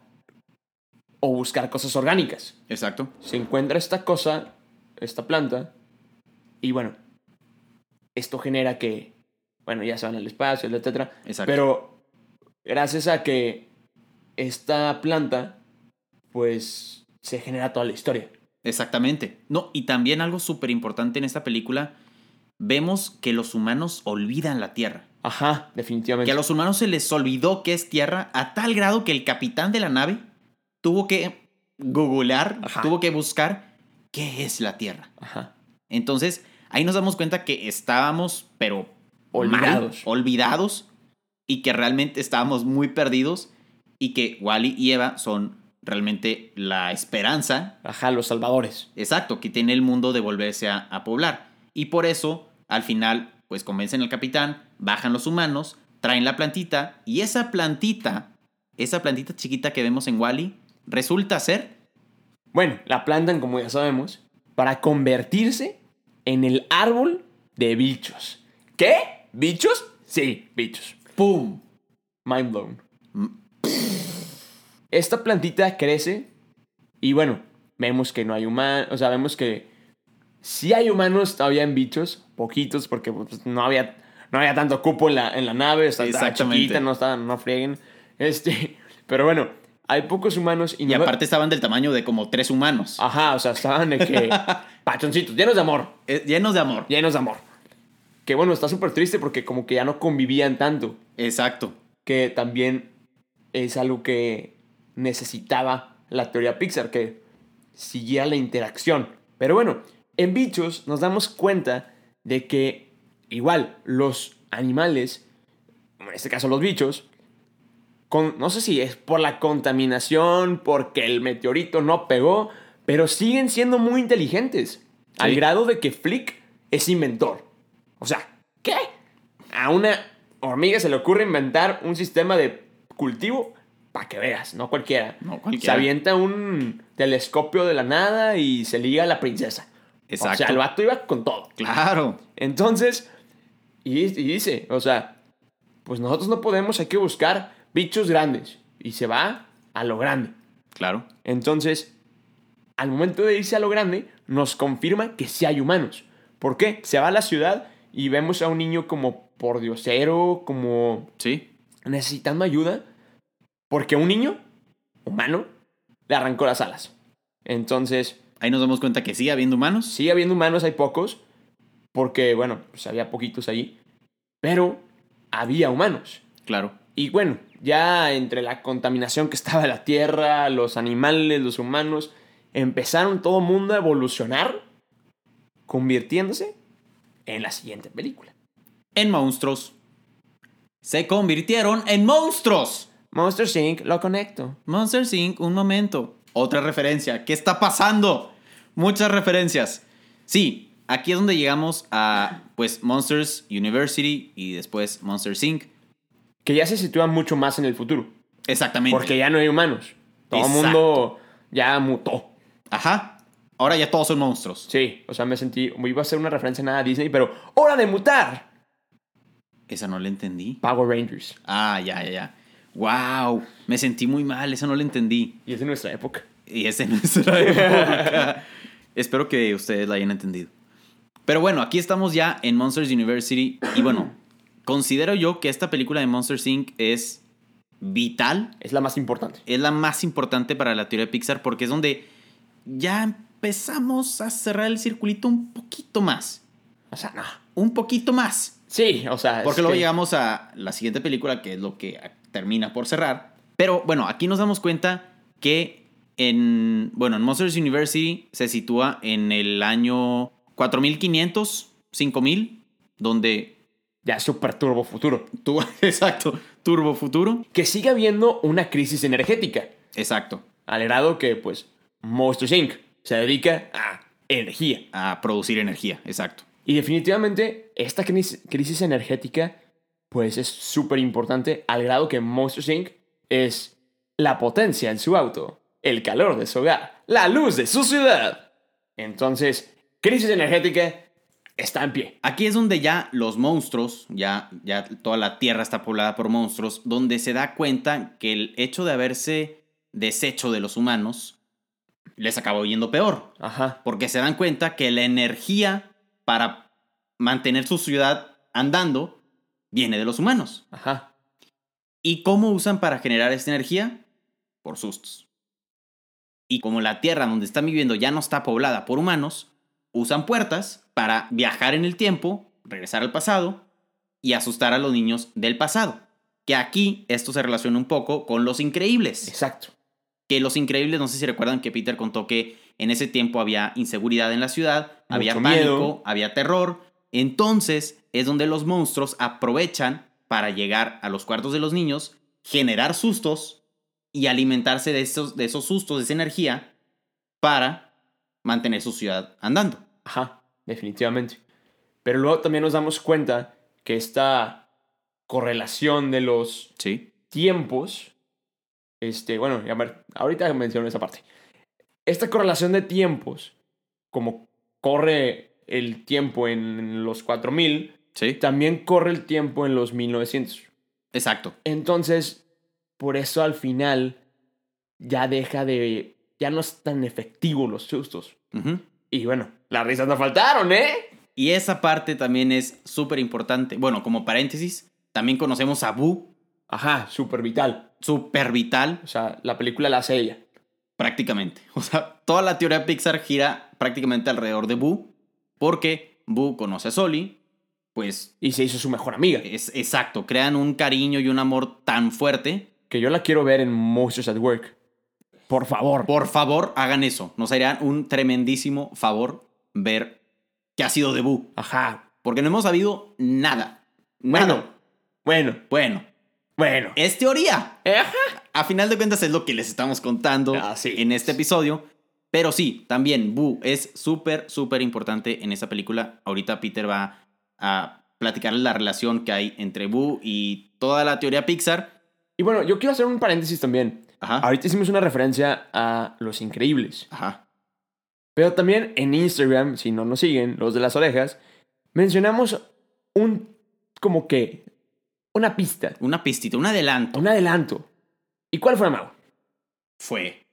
o buscar cosas orgánicas. Exacto. se encuentra esta cosa, esta planta, y bueno, esto genera que, bueno, ya se van al espacio, etcétera. Exacto. Pero gracias a que esta planta, pues, se genera toda la historia. Exactamente. No, y también algo súper importante en esta película, vemos que los humanos olvidan la Tierra. Ajá, definitivamente. Que a los humanos se les olvidó que es tierra a tal grado que el capitán de la nave tuvo que googlear, Ajá. tuvo que buscar qué es la tierra. Ajá. Entonces, ahí nos damos cuenta que estábamos, pero mal, Olvidados. olvidados, y que realmente estábamos muy perdidos, y que Wally y Eva son realmente la esperanza, Ajá, los salvadores. exacto, que tiene el mundo de volverse a, a poblar. Y por eso, al final, pues convencen al capitán, bajan los humanos, traen la plantita, y esa plantita, esa plantita chiquita que vemos en Wally, resulta ser Bueno, la plantan, como ya sabemos, para convertirse en el árbol de bichos. ¿Qué? ¿Bichos? Sí, bichos. ¡pum! Mind blown. Esta plantita crece y bueno, vemos que no hay humanos, o sea, vemos que sí hay humanos todavía en bichos, poquitos, porque pues, no había, no había tanto cupo en la, en la nave, estaba chiquita, no, no frieguen. Este, pero bueno, hay pocos humanos y, Y no- aparte estaban del tamaño de como tres humanos. Ajá, o sea, estaban de que pachoncitos, llenos de amor, Eh, llenos de amor. llenos de amor. Que bueno, está súper triste porque como que ya no convivían tanto. Exacto. que también es algo que necesitaba la teoría Pixar, que siguiera la interacción. Pero bueno, en bichos nos damos cuenta de que igual los animales, en este caso los bichos, con, no sé si es por la contaminación, porque el meteorito no pegó, pero siguen siendo muy inteligentes. Al grado de que Flick es inventor. O sea, ¿qué? A una hormiga se le ocurre inventar un sistema de cultivo para que veas, no cualquiera. No, Se cualquiera. avienta un telescopio de la nada y se liga a la princesa. O sea, Exacto. el vato iba con todo. Claro. Entonces, y, y dice, o sea, pues nosotros no podemos, hay que buscar bichos grandes. Y se va a lo grande. Claro. Entonces, al momento de irse a lo grande, nos confirma que sí hay humanos. ¿Por qué? Se va a la ciudad y vemos a un niño como por diosero, como Sí. necesitando ayuda, porque un niño humano le arrancó las alas. Entonces, Ahí nos damos cuenta que sigue habiendo humanos. sigue habiendo humanos, hay pocos, porque, bueno, pues había poquitos ahí, pero había humanos. Claro. Y bueno, ya entre la contaminación que estaba en la Tierra, los animales, los humanos, empezaron todo el mundo a evolucionar, convirtiéndose en la siguiente película. En monstruos. Se convirtieron en monstruos. Monster Inc. lo conecto. Monster Inc. Un momento. Otra referencia. ¿Qué está pasando? Muchas referencias. Sí, aquí es donde llegamos a pues Monsters University y después Monster Inc. Que ya se sitúa mucho más en el futuro. Exactamente. Porque ya no hay humanos. Todo el mundo ya mutó. Ajá. Ahora ya todos son monstruos. Sí, o sea, me sentí. Iba a ser una referencia nada a Disney, pero ¡hora de mutar! Esa no la entendí. Power Rangers. Ah, ya, ya, ya. Wow. Me sentí muy mal. Esa no la entendí. Y es de nuestra época. Y es de nuestra época. Espero que ustedes la hayan entendido. Pero bueno, aquí estamos ya en Monsters University. Y bueno, considero yo que esta película de Monsters Inc. es vital. Es la más importante. Es la más importante para la teoría de Pixar porque es donde ya empezamos a cerrar el circulito un poquito más. O sea, no. Un poquito más. Sí, o sea. Porque luego que- llegamos a la siguiente película, que es lo que termina por cerrar. Pero bueno, aquí nos damos cuenta que en, bueno, en Monsters University se sitúa en el año 4500, 5000, donde Ya super turbo futuro. exacto, Turbo Futuro. Que sigue habiendo una crisis energética. Exacto, Al grado que, pues, Monsters Inc. se dedica a energía. a producir energía, exacto. Y definitivamente esta crisis, crisis energética pues es súper importante al grado que Monsters Inc. es la potencia en su auto, el calor de su hogar, la luz de su ciudad. Entonces, crisis energética está en pie. Aquí es donde ya los monstruos, ya, ya toda la Tierra está poblada por monstruos, donde se da cuenta que el hecho de haberse deshecho de los humanos les acabó yendo peor. Ajá. Porque se dan cuenta que la energía para mantener su ciudad andando viene de los humanos. Ajá. ¿Y cómo usan para generar esta energía? Por sustos. Y como la tierra donde están viviendo ya no está poblada por humanos, usan puertas para viajar en el tiempo, regresar al pasado y asustar a los niños del pasado. Que aquí esto se relaciona un poco con los increíbles. Exacto. Que los increíbles, no sé si recuerdan que Peter contó que en ese tiempo había inseguridad en la ciudad, había pánico, miedo. había terror. Entonces es donde los monstruos aprovechan para llegar a los cuartos de los niños, generar sustos y alimentarse de esos, de esos sustos, de esa energía, para mantener su ciudad andando. Ajá, definitivamente. Pero luego también nos damos cuenta que esta correlación de los Sí. tiempos, este, bueno, a ver, ahorita menciono esa parte. Esta correlación de tiempos, como corre el tiempo en los 4000, Sí. también corre el tiempo en los 1900. Exacto. Entonces, por eso al final ya deja de, ya no es tan efectivo los sustos. Y bueno, las risas no faltaron, ¿eh? Y esa parte también es súper importante. Bueno, como paréntesis, también conocemos a Boo, Ajá, súper vital. súper vital, O sea, la película la hace ella. prácticamente. O sea, toda la teoría Pixar gira prácticamente alrededor de Boo, porque Boo conoce a Soli, pues Y se hizo su mejor amiga. es exacto, crean un cariño y un amor tan fuerte. Que yo la quiero ver en Monsters at Work. Por favor. Por favor, hagan eso. Nos harían un tremendísimo favor ver qué ha sido de Boo, Ajá. porque no hemos sabido nada. Bueno, Nada. bueno, Bueno, bueno. es teoría. Ajá. A final de cuentas es lo que les estamos contando Ah, en este episodio. Pero sí, también Boo es súper, súper importante en esta película. Ahorita Peter va a platicarles la relación que hay entre Boo y toda la teoría Pixar. Y bueno, yo quiero hacer un paréntesis también. Ajá. Ahorita hicimos una referencia a Los Increíbles. Ajá. Pero también en Instagram, si no nos siguen, los de las orejas, mencionamos un, como que, una pista, Una pistita, un adelanto. un adelanto. ¿Y cuál fue, Mau? Fue.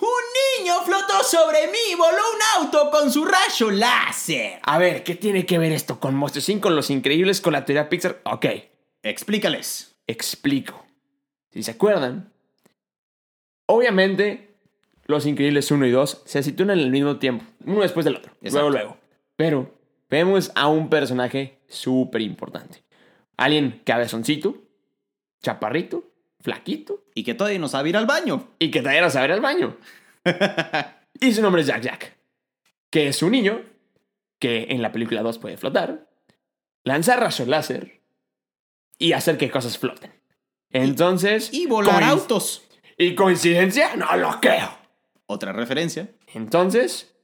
Un niño flotó sobre mí y voló un auto con su rayo láser. A ver, ¿qué tiene que ver esto con Monster Inc., con Los Increíbles, con la teoría Pixar? Ok, Explícales. explico. Si se acuerdan, obviamente Los Increíbles 1 y 2 se sitúan en el mismo tiempo, uno después del otro, Exacto. luego, luego. Pero vemos a un personaje súper importante. Alguien cabezoncito, chaparrito, flaquito Y que todavía no sabe ir al baño. y que todavía no sabe ir al baño. y su nombre es Jack Jack, que es un niño que en la película 2 puede flotar, lanzar rayos láser y hacer que cosas floten. Entonces... Y volar autos. ¿Y coincidencia? No lo creo. Otra referencia. Entonces,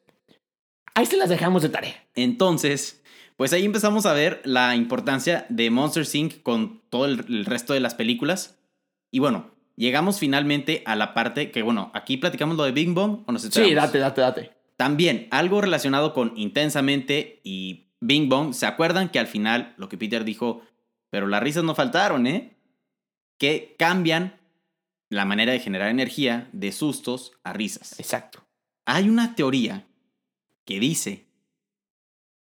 ahí se las dejamos de tarea. Entonces, pues ahí empezamos a ver la importancia de Monster Inc. con todo el, el resto de las películas. Y bueno, llegamos finalmente a la parte que, bueno, aquí platicamos lo de Bing Bong o nos Sí, esperamos? date, date, date. También algo relacionado con Intensamente y Bing Bong. ¿Se acuerdan que al final lo que Peter dijo, pero las risas no faltaron, ¿eh? Que cambian la manera de generar energía de sustos a risas. Exacto. Hay una teoría que dice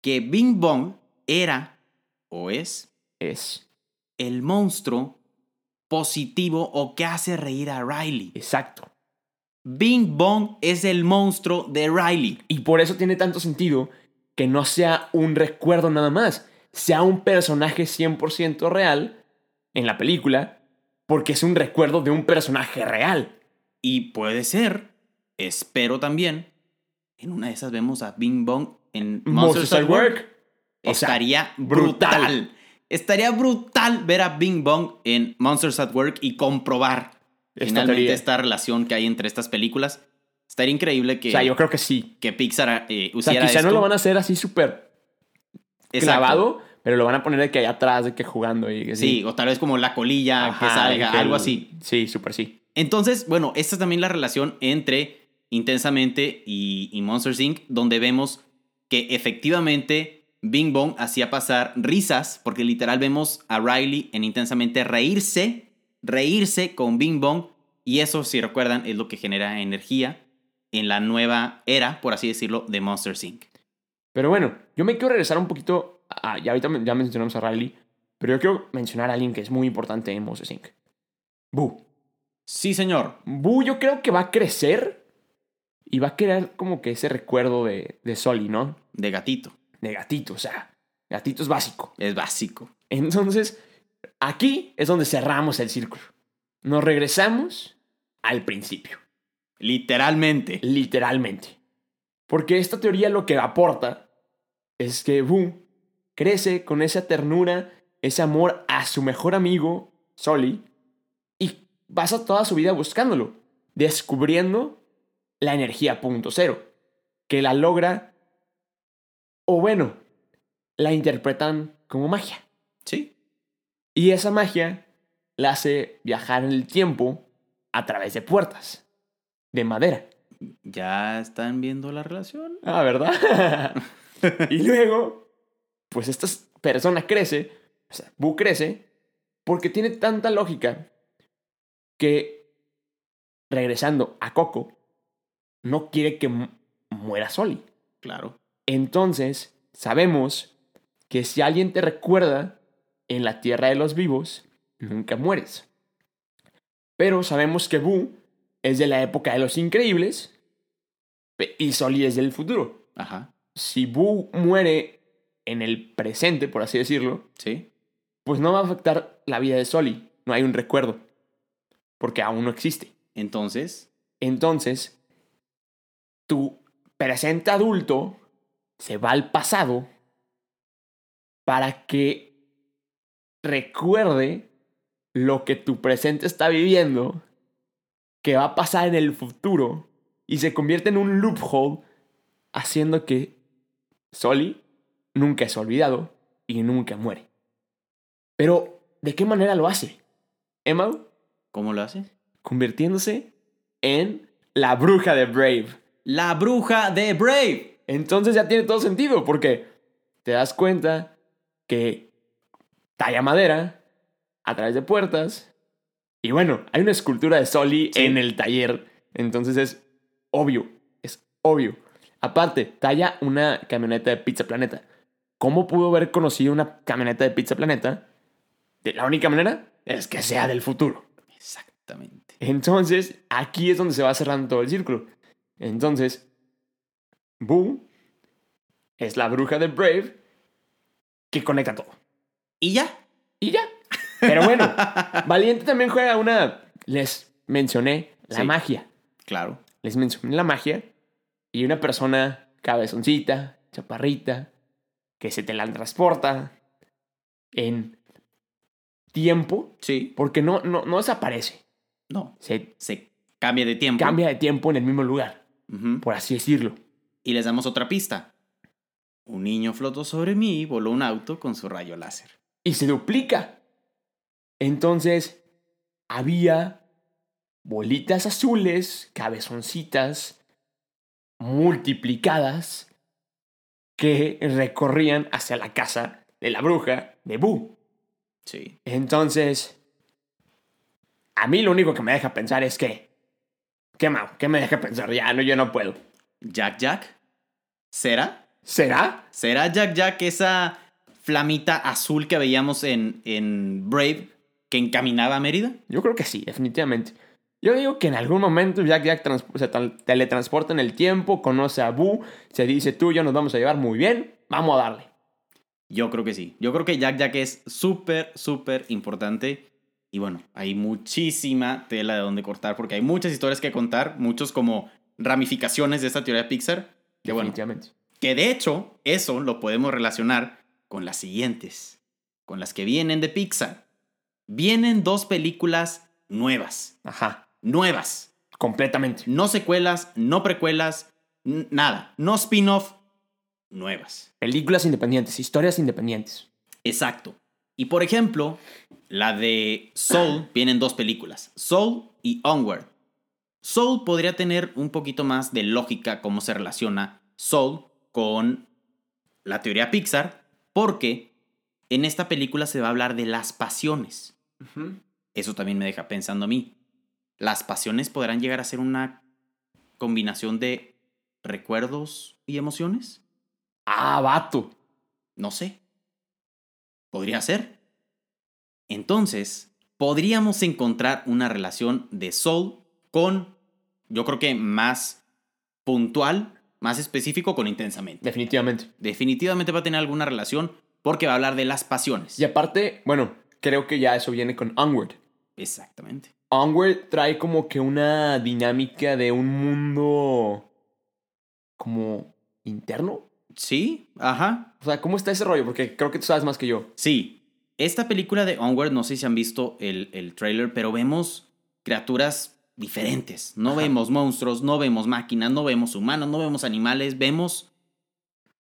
que Bing Bong era o es Es. el monstruo positivo o que hace reír a Riley. Exacto. Bing Bong es el monstruo de Riley. Y por eso tiene tanto sentido que no sea un recuerdo nada más, sea un personaje 100% real en la película, porque es un recuerdo de un personaje real. Y puede ser, espero también, en una de esas vemos a Bing Bong en Monsters at Work. O sea, Estaría brutal. brutal. Estaría brutal ver a Bing Bong en Monsters at Work y comprobar Esta finalmente teoría. esta relación que hay entre estas películas. Estaría increíble que, O sea, yo creo que sí. que Pixar eh, O sea, quizá no esto. lo van a hacer así súper Exacto. clavado, pero lo van a poner de que allá atrás, de que jugando y que Sí, o tal vez como la colilla que salga, que algo el- así. Sí, súper sí. Entonces, bueno, esta es también la relación entre Intensamente y, y Monsters Inc., donde vemos que efectivamente Bing Bong hacía pasar risas, porque literal vemos a Riley en Intensamente reírse, reírse con Bing Bong, y eso, si recuerdan, es lo que genera energía en la nueva era, por así decirlo, de Monsters Inc. Pero bueno, yo me quiero regresar un poquito. A, ya ahorita ya mencionamos a Riley, pero yo quiero mencionar a alguien que es muy importante en Monsters Inc. Boo. Sí, señor. Boo, yo creo que va a crecer y va a crear como que ese recuerdo de, de Soli, ¿no? De gatito. De gatito, o sea, gatito es básico. Es básico. Entonces, aquí es donde cerramos el círculo. Nos regresamos al principio. Literalmente. Literalmente. Porque esta teoría lo que aporta es que Boo crece con esa ternura, ese amor a su mejor amigo, Soli, y pasa toda su vida buscándolo, descubriendo la energía punto cero, que la logra, o bueno, la interpretan como magia. Sí. Y esa magia la hace viajar en el tiempo a través de puertas de madera. ¿Ya están viendo la relación? Ah, ¿verdad? y luego, pues esta persona crece, o sea, Boo crece, porque tiene tanta lógica que, regresando a Coco, no quiere que mu- muera Soli. Claro. Entonces, sabemos que si alguien te recuerda en la tierra de los vivos, nunca mueres. Pero sabemos que Boo es de la época de los increíbles y Soli es del futuro. Ajá. Si Boo muere en el presente, por así decirlo, Sí. pues no va a afectar la vida de Soli. No hay un recuerdo. Porque aún no existe. Entonces, Entonces, tu presente adulto se va al pasado para que recuerde lo que tu presente está viviendo, que va a pasar en el futuro y se convierte en un loophole, haciendo que Soli nunca es olvidado y nunca muere. Pero, ¿de qué manera lo hace? Emma, ¿Cómo lo hace? Convirtiéndose en la bruja de Brave. La bruja de Brave. Entonces ya tiene todo sentido, porque te das cuenta que talla madera a través de puertas. Y bueno, hay una escultura de Soli Sí. en el taller. Entonces es obvio, es obvio. Aparte, talla una camioneta de Pizza Planeta. ¿Cómo pudo haber conocido una camioneta de Pizza Planeta? De la única manera es que sea del futuro. Exactamente. Entonces, aquí es donde se va cerrando todo el círculo. Entonces, Boo es la bruja de Brave que conecta todo. Y ya. Y ya. Pero bueno, Valiente también juega una. Les mencioné la Sí. magia. Claro. Les mencioné la magia. Y una persona cabezoncita, chaparrita, que se te la transporta en tiempo. Sí. Porque no, no, no desaparece. No. Se Se cambia de tiempo. cambia de tiempo en el mismo lugar. Por así decirlo. Y les damos otra pista. Un niño flotó sobre mí y voló un auto con su rayo láser. y se duplica. Entonces, había bolitas azules, cabezoncitas, multiplicadas, que recorrían hacia la casa de la bruja de Boo. Sí. Entonces, a mí lo único que me deja pensar es que, ¿qué más? ¿Qué me deja pensar? Ya, no, yo no puedo. Jack Jack. ¿Será? ¿Será? ¿Será Jack Jack esa flamita azul que veíamos en, en Brave que encaminaba a Mérida? Yo creo que sí, definitivamente. Yo digo que en algún momento Jack Jack se teletransporta en el tiempo, conoce a Boo, se dice tú y yo nos vamos a llevar muy bien, vamos a darle. Yo creo que sí. Yo creo que Jack Jack es súper, súper importante. Y bueno, hay muchísima tela de donde cortar porque hay muchas historias que contar, muchos como ramificaciones de esta teoría de Pixar. Que bueno, Definitivamente. que de hecho eso lo podemos relacionar con las siguientes, con las que vienen de Pixar. Vienen dos películas nuevas, Ajá, nuevas. completamente. No secuelas, no precuelas, nada. No spin-off, nuevas. Películas independientes, historias independientes. Exacto. Y por ejemplo, la de Soul, vienen dos películas, Soul y Onward. Soul podría tener un poquito más de lógica cómo se relaciona Soul con la teoría Pixar, porque en esta película se va a hablar de las pasiones. Eso también me deja pensando a mí. ¿Las pasiones podrán llegar a ser una combinación de recuerdos y emociones? Ah, vato. No sé. Podría ser. Entonces, podríamos encontrar una relación de Soul con, yo creo que más puntual, más específico con intensamente. Definitivamente. Definitivamente va a tener alguna relación porque va a hablar de las pasiones. Y aparte, bueno, creo que ya eso viene con Onward. Exactamente. Onward trae como que una dinámica de un mundo como interno. Sí, ajá. O sea, ¿cómo está ese rollo? Porque creo que tú sabes más que yo. Sí. Esta película de Onward, no sé si han visto el, el trailer, pero vemos criaturas diferentes. No Ajá. vemos monstruos, no vemos máquinas, no vemos humanos, no vemos animales, vemos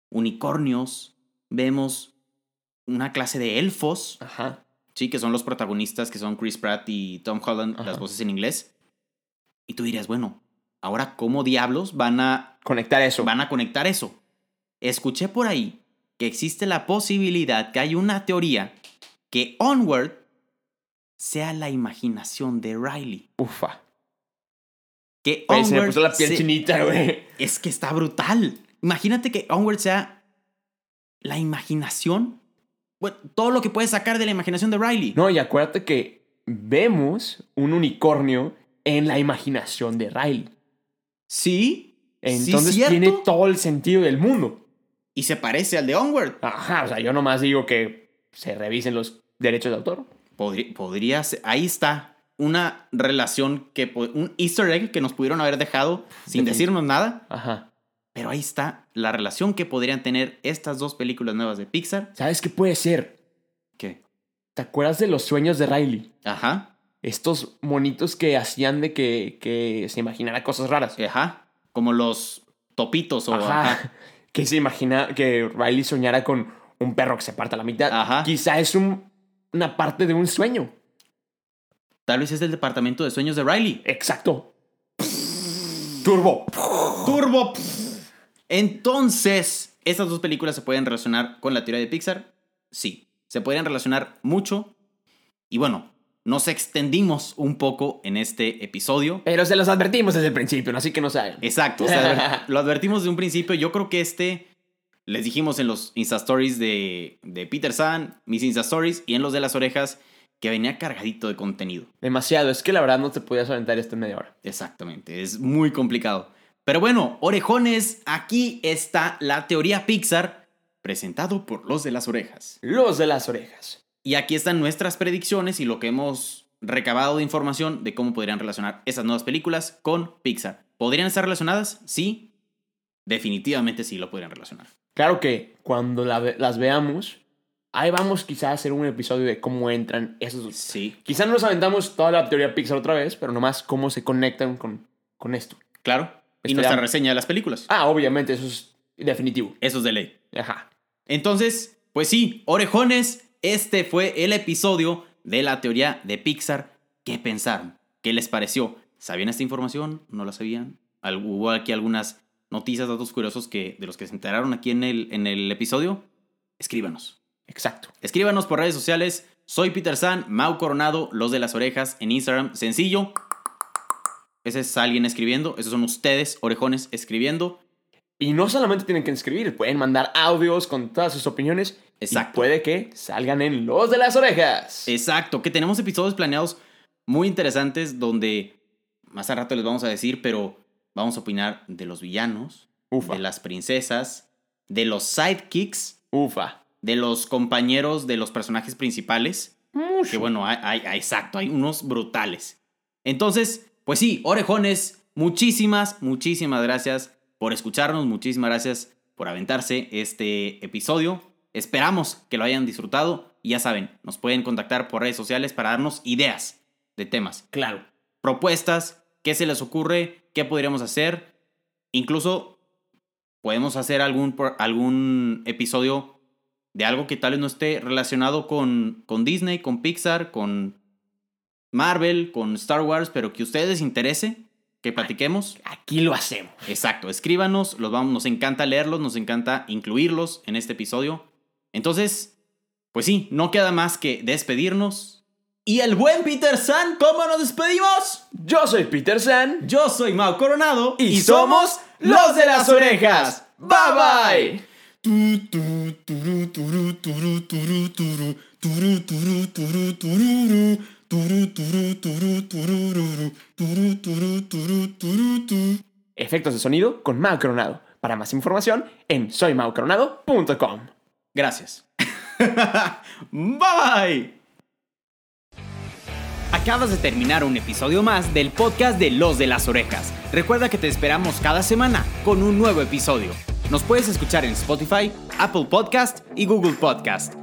unicornios, vemos una clase de elfos, Ajá. Sí, que son los protagonistas, que son Chris Pratt y Tom Holland, Ajá. las voces en inglés. Y tú dirías, bueno, ahora cómo diablos van a Conectar eso. van a conectar eso. Escuché por ahí que existe la posibilidad que hay una teoría que Onward sea la imaginación de Riley. Ufa. Que Güey, se me Onward puso la piel se- chinita, güey. es que está brutal. Imagínate que Onward sea la imaginación, todo lo que puedes sacar de la imaginación de Riley. No, y acuérdate que vemos un unicornio en la imaginación de Riley. Sí. Entonces tiene todo el sentido del mundo. Y se parece al de Onward. Ajá, o sea, yo nomás digo que se revisen los derechos de autor. Podría, podría ser. Ahí está. Una relación que. Un easter egg que nos pudieron haber dejado sin decirnos nada. Ajá. Pero ahí está la relación que podrían tener estas dos películas nuevas de Pixar. ¿Sabes qué puede ser? ¿Qué? ¿Te acuerdas de los sueños de Riley? Ajá. Estos monitos que hacían de que, que se imaginara cosas raras. Ajá. Como los topitos o. Ajá. ajá. Que se imagina que Riley soñara con un perro que se parta a la mitad. Ajá. Quizá es un- una parte de un sueño. Tal vez es del departamento de sueños de Riley. Exacto. Turbo. Turbo. Entonces, ¿estas dos películas se pueden relacionar con la teoría de Pixar? Sí, se podrían relacionar mucho. Y bueno, nos extendimos un poco en este episodio. Pero se los advertimos desde el principio, así que no saben. Exacto, o sea, lo advertimos de un principio. Yo creo que este, les dijimos en los Insta Stories de, de Peter San, mis Insta Stories, y en los de las orejas, que venía cargadito de contenido. Demasiado, es que la verdad no te podías aventar esto en media hora. Exactamente, es muy complicado. Pero bueno, orejones, aquí está la teoría Pixar, presentado por los de las orejas. Los de las orejas. Y aquí están nuestras predicciones y lo que hemos recabado de información de cómo podrían relacionar esas nuevas películas con Pixar. ¿Podrían estar relacionadas? Sí. Definitivamente sí lo podrían relacionar. Claro que cuando las veamos, ahí vamos quizá a hacer un episodio de cómo entran esos. Sí. Quizá no nos aventamos toda la teoría Pixar otra vez, pero nomás cómo se conectan con, con esto. Claro. Y nuestra reseña de las películas. Ah, obviamente, eso es definitivo. Eso es de ley. Ajá. Entonces, pues sí, orejones, este fue el episodio de la teoría de Pixar. ¿Qué pensaron? ¿Qué les pareció? ¿Sabían esta información? ¿No la sabían? ¿Hubo aquí algunas noticias, datos curiosos que, de los que se enteraron aquí en el, en el episodio? Escríbanos. Exacto. Escríbanos por redes sociales. Soy Peter San, Mau Coronado, Los de las Orejas en Instagram. Sencillo. Ese es alguien escribiendo. Esos son ustedes, orejones, escribiendo. Y no solamente tienen que escribir, pueden mandar audios con todas sus opiniones. Exacto. Y puede que salgan en Los de las Orejas. Exacto, que tenemos episodios planeados muy interesantes donde más a rato les vamos a decir, pero vamos a opinar de los villanos, Ufa. de las princesas, de los sidekicks, Ufa. de los compañeros de los personajes principales. Mucho. Que bueno, hay, hay- hay- exacto, hay unos brutales. Entonces, pues sí, orejones, muchísimas, muchísimas gracias por escucharnos, muchísimas gracias por aventarse este episodio. Esperamos que lo hayan disfrutado y ya saben, nos pueden contactar por redes sociales para darnos ideas de temas, Claro. propuestas, qué se les ocurre, qué podríamos hacer. Incluso podemos hacer algún, algún episodio de algo que tal vez no esté relacionado con, con Disney, con Pixar, con Marvel, con Star Wars, pero que ustedes interese que platiquemos. Aquí lo hacemos. Exacto, escríbanos, los vamos, nos encanta leerlos, nos encanta incluirlos en este episodio. Entonces, pues sí, no queda más que despedirnos. Y el buen Peter San, ¿cómo nos despedimos? Yo soy Peter San. Yo soy Mau Coronado Y somos los de las orejas. Bye bye. Efectos de sonido con Mau Coronado. Para más información en soymaucoronado.com. Gracias. Bye. Acabas de terminar un episodio más del podcast de Los de las Orejas. Recuerda que te esperamos cada semana con un nuevo episodio. Nos puedes escuchar en Spotify, Apple Podcast y Google Podcast.